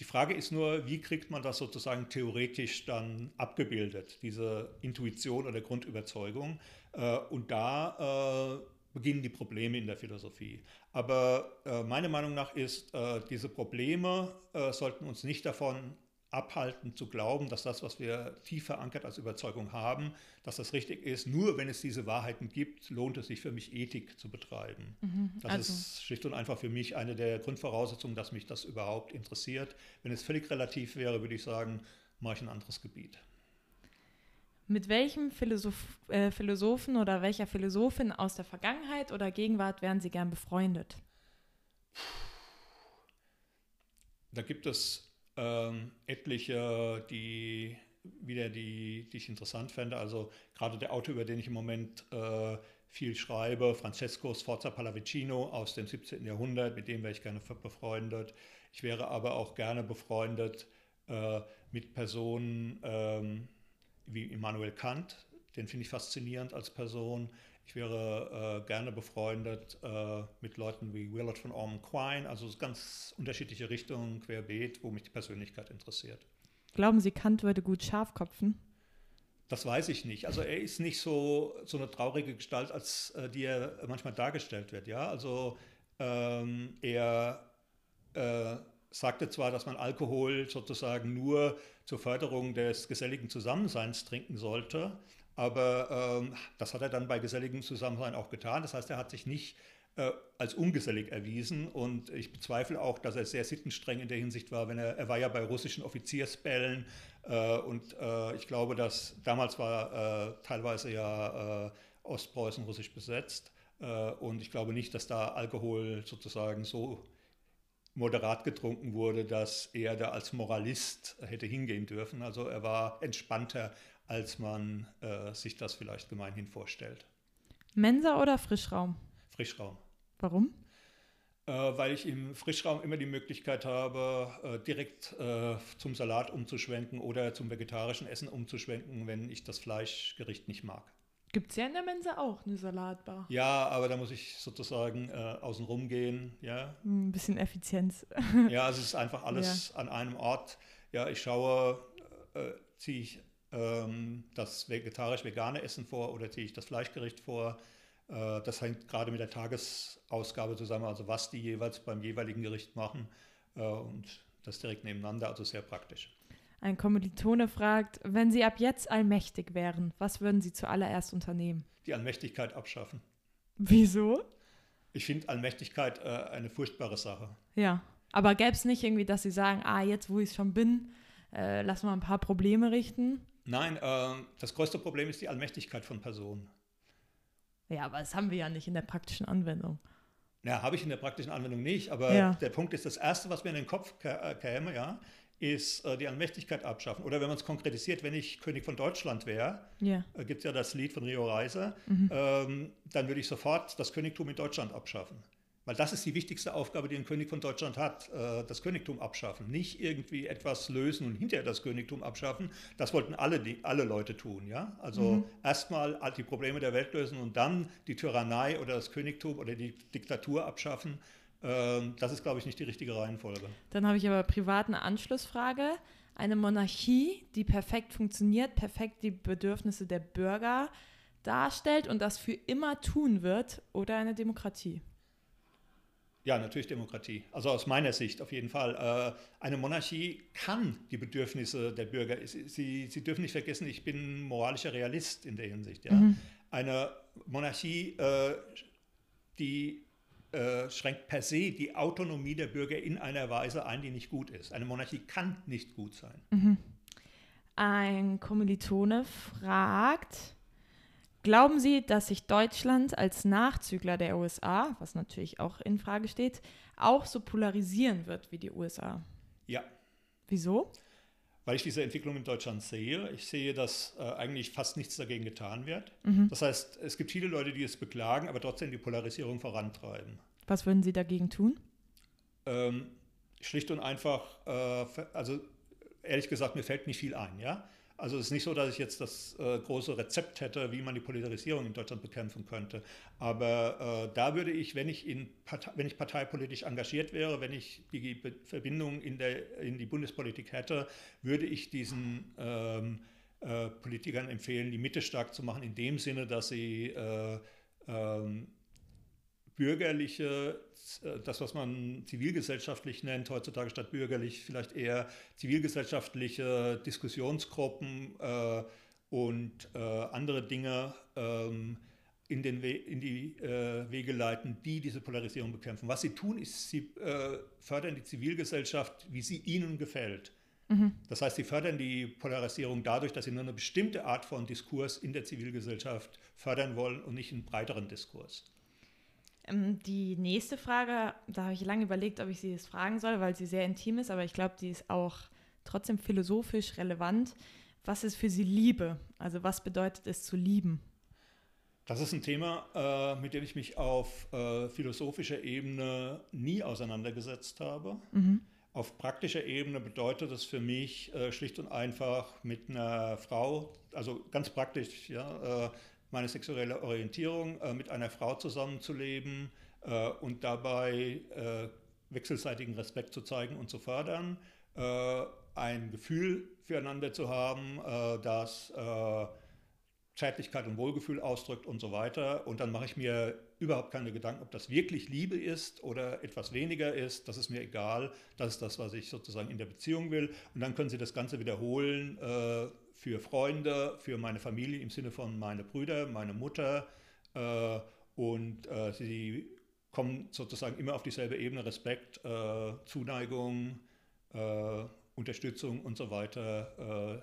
Die Frage ist nur, wie kriegt man das sozusagen theoretisch dann abgebildet, diese Intuition oder Grundüberzeugung. Und da beginnen die Probleme in der Philosophie. Aber meine Meinung nach ist, diese Probleme sollten uns nicht davon abhalten zu glauben, dass das, was wir tief verankert als Überzeugung haben, dass das richtig ist. Nur wenn es diese Wahrheiten gibt, lohnt es sich für mich, Ethik zu betreiben. Mhm, das also. ist schlicht und einfach für mich eine der Grundvoraussetzungen, dass mich das überhaupt interessiert. Wenn es völlig relativ wäre, würde ich sagen, mache ich ein anderes Gebiet. Mit welchem Philosoph äh, Philosophen oder welcher Philosophin aus der Vergangenheit oder Gegenwart wären Sie gern befreundet? Da gibt es ähm, etliche, die wieder die, die ich interessant fände. Also gerade der Autor, über den ich im Moment äh, viel schreibe, Francesco Sforza Pallavicino aus dem 17. Jahrhundert, mit dem wäre ich gerne befreundet. Ich wäre aber auch gerne befreundet äh, mit Personen ähm, wie Immanuel Kant, den finde ich faszinierend als Person. Ich wäre äh, gerne befreundet äh, mit Leuten wie Willard von Ormond Quine, also ganz unterschiedliche Richtungen, querbeet, wo mich die Persönlichkeit interessiert. Glauben Sie, Kant würde gut Schafkopfen? Das weiß ich nicht. Also er ist nicht so, so eine traurige Gestalt, als äh, die er manchmal dargestellt wird. Ja? Also ähm, er äh, sagte zwar, dass man Alkohol sozusagen nur zur Förderung des geselligen Zusammenseins trinken sollte, aber ähm, das hat er dann bei geselligem Zusammensein auch getan. Das heißt, er hat sich nicht äh, als ungesellig erwiesen und ich bezweifle auch, dass er sehr sittenstreng in der Hinsicht war, wenn er, er war ja bei russischen Offiziersbällen äh, und äh, ich glaube, dass damals war äh, teilweise ja äh, Ostpreußen russisch besetzt äh, und ich glaube nicht, dass da Alkohol sozusagen so moderat getrunken wurde, dass er da als Moralist hätte hingehen dürfen. Also er war entspannter als man äh, sich das vielleicht gemeinhin vorstellt. Mensa oder Frischraum? Frischraum. Warum? Äh, weil ich im Frischraum immer die Möglichkeit habe, äh, direkt äh, zum Salat umzuschwenken oder zum vegetarischen Essen umzuschwenken, wenn ich das Fleischgericht nicht mag. Gibt es ja in der Mensa auch eine Salatbar. Ja, aber da muss ich sozusagen äh, außen rum gehen. Ja. Ein bisschen Effizienz. ja, es ist einfach alles ja. an einem Ort. Ja, ich schaue, äh, ziehe ich ähm, das vegetarisch-vegane Essen vor oder ziehe ich das Fleischgericht vor. Äh, das hängt gerade mit der Tagesausgabe zusammen, also was die jeweils beim jeweiligen Gericht machen äh, und das direkt nebeneinander, also sehr praktisch. Ein Kommilitone fragt, wenn Sie ab jetzt allmächtig wären, was würden Sie zuallererst unternehmen? Die Allmächtigkeit abschaffen. Wieso? Ich finde Allmächtigkeit äh, eine furchtbare Sache. Ja, aber gäbe es nicht irgendwie, dass Sie sagen, ah, jetzt wo ich schon bin, äh, lass mal ein paar Probleme richten? Nein, äh, das größte Problem ist die Allmächtigkeit von Personen. Ja, aber das haben wir ja nicht in der praktischen Anwendung. Ja, habe ich in der praktischen Anwendung nicht, aber ja. der Punkt ist, das Erste, was mir in den Kopf äh, käme, ja, ist äh, die Allmächtigkeit abschaffen. Oder wenn man es konkretisiert, wenn ich König von Deutschland wäre, Ja. äh, gibt es ja das Lied von Rio Reiser, Mhm. ähm, dann würde ich sofort das Königtum in Deutschland abschaffen. Weil das ist die wichtigste Aufgabe, die ein König von Deutschland hat, äh, das Königtum abschaffen. Nicht irgendwie etwas lösen und hinterher das Königtum abschaffen. Das wollten alle, die, alle Leute tun. Ja? Also Mhm. erstmal die Probleme der Welt lösen und dann die Tyrannei oder das Königtum oder die Diktatur abschaffen. Ähm, das ist, glaube ich, nicht die richtige Reihenfolge. Dann habe ich aber privat eine Anschlussfrage. Eine Monarchie, die perfekt funktioniert, perfekt die Bedürfnisse der Bürger darstellt und das für immer tun wird, oder eine Demokratie? Ja, natürlich Demokratie. Also aus meiner Sicht auf jeden Fall. Äh, eine Monarchie kann die Bedürfnisse der Bürger. Sie, sie, dürfen nicht vergessen, ich bin moralischer Realist in der Hinsicht. Ja? Eine Monarchie, äh, die äh, schränkt per se die Autonomie der Bürger in einer Weise ein, die nicht gut ist. Eine Monarchie kann nicht gut sein. Ein Kommilitone fragt, glauben Sie, dass sich Deutschland als Nachzügler der USA, was natürlich auch in Frage steht, auch so polarisieren wird wie die USA? Ja, Wieso? weil ich diese Entwicklung in Deutschland sehe. Ich sehe, dass äh, eigentlich fast nichts dagegen getan wird. Das heißt, es gibt viele Leute, die es beklagen, aber trotzdem die Polarisierung vorantreiben. Was würden Sie dagegen tun? Ähm, schlicht und einfach, äh, also ehrlich gesagt, mir fällt nicht viel ein, ja. Also es ist nicht so, dass ich jetzt das äh, große Rezept hätte, wie man die Polarisierung in Deutschland bekämpfen könnte. Aber äh, da würde ich, wenn ich, in Partei, wenn ich parteipolitisch engagiert wäre, wenn ich die Be Verbindung in, der, in die Bundespolitik hätte, würde ich diesen ähm, äh, Politikern empfehlen, die Mitte stark zu machen, in dem Sinne, dass sie äh, ähm, bürgerliche, äh, das, was man zivilgesellschaftlich nennt, heutzutage statt bürgerlich, vielleicht eher zivilgesellschaftliche Diskussionsgruppen äh, und äh, andere Dinge ähm, in, den We in die äh, Wege leiten, die diese Polarisierung bekämpfen. Was sie tun, ist, sie äh, fördern die Zivilgesellschaft, wie sie ihnen gefällt. Das heißt, sie fördern die Polarisierung dadurch, dass sie nur eine bestimmte Art von Diskurs in der Zivilgesellschaft fördern wollen und nicht einen breiteren Diskurs. Ähm, die nächste Frage, da habe ich lange überlegt, ob ich sie jetzt fragen soll, weil sie sehr intim ist, aber ich glaube, die ist auch trotzdem philosophisch relevant. Was ist für Sie Liebe? Also was bedeutet es zu lieben? Das ist ein Thema, äh, mit dem ich mich auf äh, philosophischer Ebene nie auseinandergesetzt habe. Auf praktischer Ebene bedeutet es für mich äh, schlicht und einfach mit einer Frau, also ganz praktisch, ja, äh, meine sexuelle Orientierung, äh, mit einer Frau zusammenzuleben äh, und dabei äh, wechselseitigen Respekt zu zeigen und zu fördern, äh, ein Gefühl füreinander zu haben, äh, das äh, Zärtlichkeit und Wohlgefühl ausdrückt und so weiter. Und dann mache ich mir überhaupt keine Gedanken, ob das wirklich Liebe ist oder etwas weniger ist. Das ist mir egal. Das ist das, was ich sozusagen in der Beziehung will. Und dann können Sie das Ganze wiederholen für Freunde, für meine Familie im Sinne von meine Brüder, meine Mutter. Äh, und äh, Sie kommen sozusagen immer auf dieselbe Ebene. Respekt, äh, Zuneigung, äh, Unterstützung und so weiter, äh,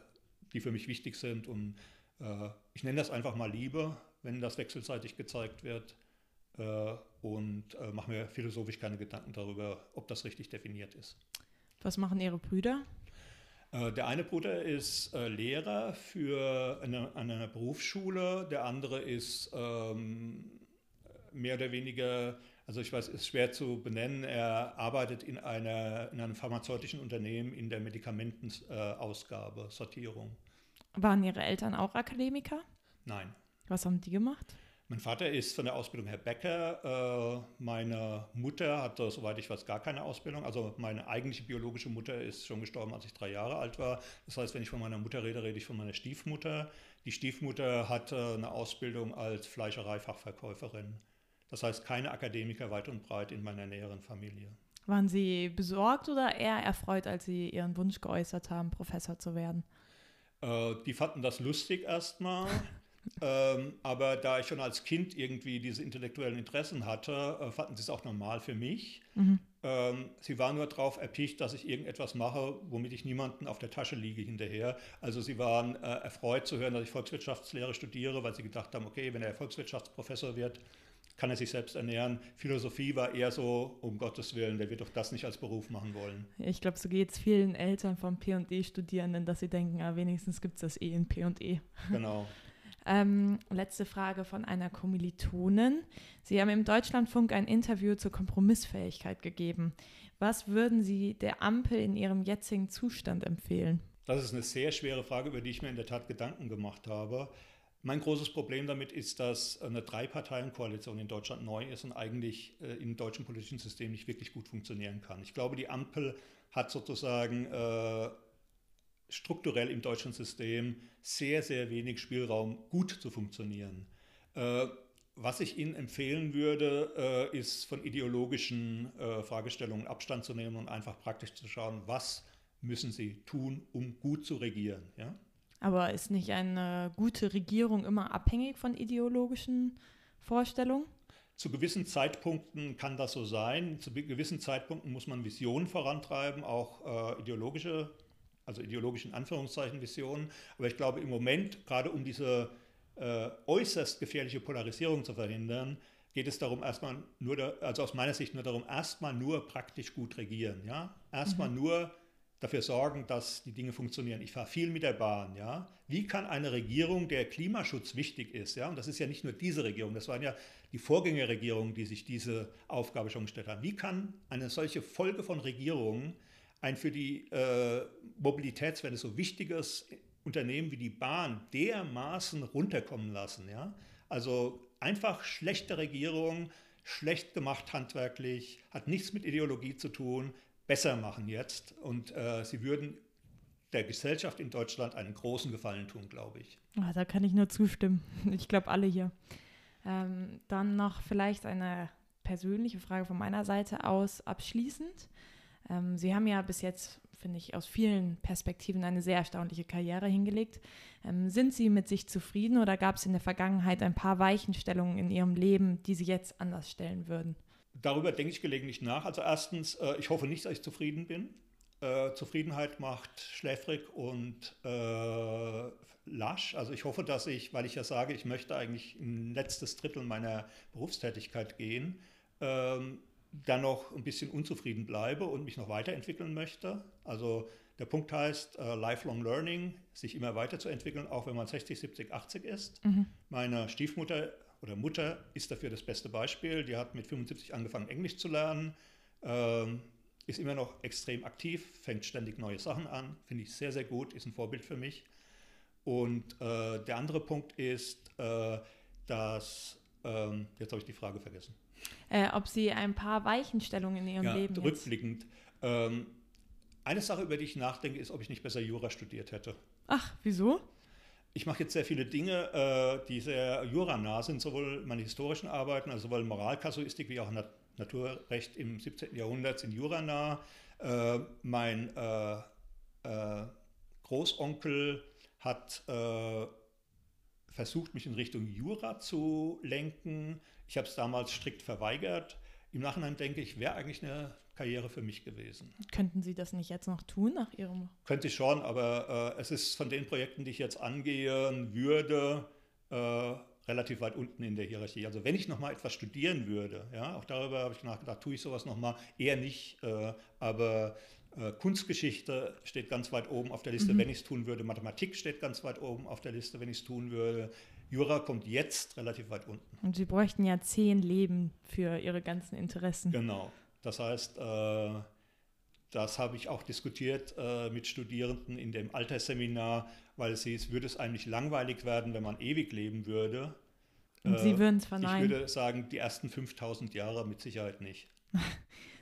die für mich wichtig sind. Und äh, ich nenne das einfach mal Liebe, wenn das wechselseitig gezeigt wird. Und mache mir philosophisch keine Gedanken darüber, ob das richtig definiert ist. Was machen Ihre Brüder? Äh, Der eine Bruder ist äh, Lehrer für eine, an einer Berufsschule, der andere ist ähm, mehr oder weniger, also ich weiß, es ist schwer zu benennen, er arbeitet in, einer, in einem pharmazeutischen Unternehmen in der Medikamentenausgabe, Sortierung. Waren Ihre Eltern auch Akademiker? Nein. Was haben die gemacht? Mein Vater ist von der Ausbildung her Bäcker. Äh, meine Mutter hatte, soweit ich weiß, gar keine Ausbildung. Also meine eigentliche biologische Mutter ist schon gestorben, als ich drei Jahre alt war. Das heißt, wenn ich von meiner Mutter rede, rede ich von meiner Stiefmutter. Die Stiefmutter hatte eine Ausbildung als Fleischereifachverkäuferin. Das heißt, keine Akademiker weit und breit in meiner näheren Familie. Waren Sie besorgt oder eher erfreut, als Sie Ihren Wunsch geäußert haben, Professor zu werden? Äh, die fanden das lustig erstmal. ähm, aber da ich schon als Kind irgendwie diese intellektuellen Interessen hatte, äh, fanden sie es auch normal für mich. Ähm, sie waren nur darauf erpicht, dass ich irgendetwas mache, womit ich niemanden auf der Tasche liege hinterher. Also sie waren äh, erfreut zu hören, dass ich Volkswirtschaftslehre studiere, weil sie gedacht haben, okay, wenn er Volkswirtschaftsprofessor wird, kann er sich selbst ernähren. Philosophie war eher so, um Gottes Willen, der wird doch das nicht als Beruf machen wollen. Ich glaube, so geht es vielen Eltern von P&E-Studierenden, dass sie denken, ah, wenigstens gibt es das eh in P&E. Genau. ähm, letzte Frage von einer Kommilitonin. Sie haben im Deutschlandfunk ein Interview zur Kompromissfähigkeit gegeben. Was würden Sie der Ampel in ihrem jetzigen Zustand empfehlen? Das ist eine sehr schwere Frage, über die ich mir in der Tat Gedanken gemacht habe. Mein großes Problem damit ist, dass eine Drei-Parteien-Koalition in Deutschland neu ist und eigentlich äh, im deutschen politischen System nicht wirklich gut funktionieren kann. Ich glaube, die Ampel hat sozusagen äh, strukturell im deutschen System sehr, sehr wenig Spielraum, gut zu funktionieren. Äh, was ich Ihnen empfehlen würde, äh, ist von ideologischen äh, Fragestellungen Abstand zu nehmen und einfach praktisch zu schauen, was müssen Sie tun, um gut zu regieren. Ja? Aber ist nicht eine gute Regierung immer abhängig von ideologischen Vorstellungen? Zu gewissen Zeitpunkten kann das so sein. Zu gewissen Zeitpunkten muss man Visionen vorantreiben, auch äh, ideologische, also ideologischen Anführungszeichen Visionen. Aber ich glaube, im Moment, gerade um diese äh, äußerst gefährliche Polarisierung zu verhindern, geht es darum, erstmal nur, da, also aus meiner Sicht nur darum, erstmal nur praktisch gut regieren. Ja? Erstmal mhm. nur dafür sorgen, dass die Dinge funktionieren. Ich fahre viel mit der Bahn. Ja? Wie kann eine Regierung, der Klimaschutz wichtig ist, ja? und das ist ja nicht nur diese Regierung, das waren ja die Vorgängerregierungen, die sich diese Aufgabe schon gestellt haben, wie kann eine solche Folge von Regierungen ein für die äh, Mobilitätswende so wichtiges Unternehmen wie die Bahn dermaßen runterkommen lassen? Ja? Also einfach schlechte Regierung, schlecht gemacht handwerklich, hat nichts mit Ideologie zu tun, besser machen jetzt. Und äh, sie würden der Gesellschaft in Deutschland einen großen Gefallen tun, glaube ich. Oh, da kann ich nur zustimmen. Ich glaube, alle hier. Ähm, dann noch vielleicht eine persönliche Frage von meiner Seite aus abschließend. Ähm, Sie haben ja bis jetzt, finde ich, aus vielen Perspektiven eine sehr erstaunliche Karriere hingelegt. Ähm, sind Sie mit sich zufrieden oder gab es in der Vergangenheit ein paar Weichenstellungen in Ihrem Leben, die Sie jetzt anders stellen würden? Darüber denke ich gelegentlich nach. Also erstens, äh, ich hoffe nicht, dass ich zufrieden bin. Äh, Zufriedenheit macht schläfrig und äh, lasch. Also ich hoffe, dass ich, weil ich ja sage, ich möchte eigentlich ein letztes Drittel meiner Berufstätigkeit gehen, ähm, dann noch ein bisschen unzufrieden bleibe und mich noch weiterentwickeln möchte. Also der Punkt heißt äh, Lifelong Learning, sich immer weiterzuentwickeln, auch wenn man 60, 70, 80 ist. Mhm. Meine Stiefmutter oder Mutter ist dafür das beste Beispiel. Die hat mit 75 angefangen, Englisch zu lernen, ähm, ist immer noch extrem aktiv, fängt ständig neue Sachen an, finde ich sehr, sehr gut, ist ein Vorbild für mich. Und äh, der andere Punkt ist, äh, dass, ähm, jetzt habe ich die Frage vergessen. Äh, ob Sie ein paar Weichenstellungen in Ihrem ja, Leben rückblickend. Ähm, eine Sache, über die ich nachdenke, ist, ob ich nicht besser Jura studiert hätte. Ach, wieso? Ich mache jetzt sehr viele Dinge, äh, die sehr juranah sind, sowohl meine historischen Arbeiten, also sowohl Moralkasuistik wie auch Nat Naturrecht im 17. Jahrhundert sind juranah. Äh, mein äh, äh Großonkel hat äh, versucht, mich in Richtung Jura zu lenken. Ich habe es damals strikt verweigert. Im Nachhinein denke ich, wäre eigentlich eine Karriere für mich gewesen. Könnten Sie das nicht jetzt noch tun nach Ihrem? Könnte ich schon, aber äh, es ist von den Projekten, die ich jetzt angehen würde, äh, relativ weit unten in der Hierarchie. Also wenn ich nochmal etwas studieren würde, ja, auch darüber habe ich nachgedacht, tue ich sowas nochmal, eher nicht, äh, aber äh, Kunstgeschichte steht ganz weit oben auf der Liste, mhm. wenn ich es tun würde. Mathematik steht ganz weit oben auf der Liste, wenn ich es tun würde. Jura kommt jetzt relativ weit unten. Und Sie bräuchten ja zehn Leben für Ihre ganzen Interessen. Genau. Das heißt, äh, das habe ich auch diskutiert äh, mit Studierenden in dem Altersseminar, weil es hieß, würde es eigentlich langweilig werden, wenn man ewig leben würde. Und Sie äh, würden es verneinen. Ich würde sagen, die ersten 5000 Jahre mit Sicherheit nicht.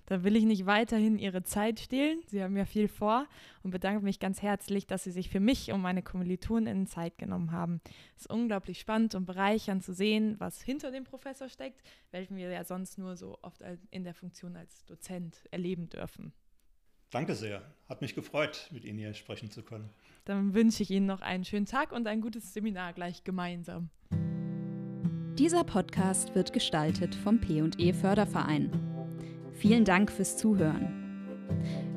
Da will ich nicht weiterhin Ihre Zeit stehlen. Sie haben ja viel vor und bedanke mich ganz herzlich, dass Sie sich für mich und meine Kommilitonen Zeit genommen haben. Es ist unglaublich spannend und bereichernd zu sehen, was hinter dem Professor steckt, welchen wir ja sonst nur so oft in der Funktion als Dozent erleben dürfen. Danke sehr. Hat mich gefreut, mit Ihnen hier sprechen zu können. Dann wünsche ich Ihnen noch einen schönen Tag und ein gutes Seminar gleich gemeinsam. Dieser Podcast wird gestaltet vom P&E Förderverein. Vielen Dank fürs Zuhören.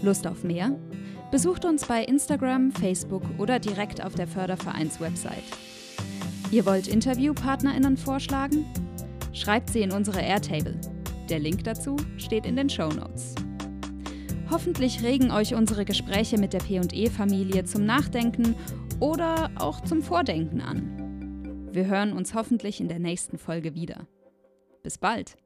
Lust auf mehr? Besucht uns bei Instagram, Facebook oder direkt auf der Fördervereins-Website. Ihr wollt Interviewpartnerinnen vorschlagen? Schreibt sie in unsere Airtable. Der Link dazu steht in den Show Notes. Hoffentlich regen euch unsere Gespräche mit der PE-Familie zum Nachdenken oder auch zum Vordenken an. Wir hören uns hoffentlich in der nächsten Folge wieder. Bis bald!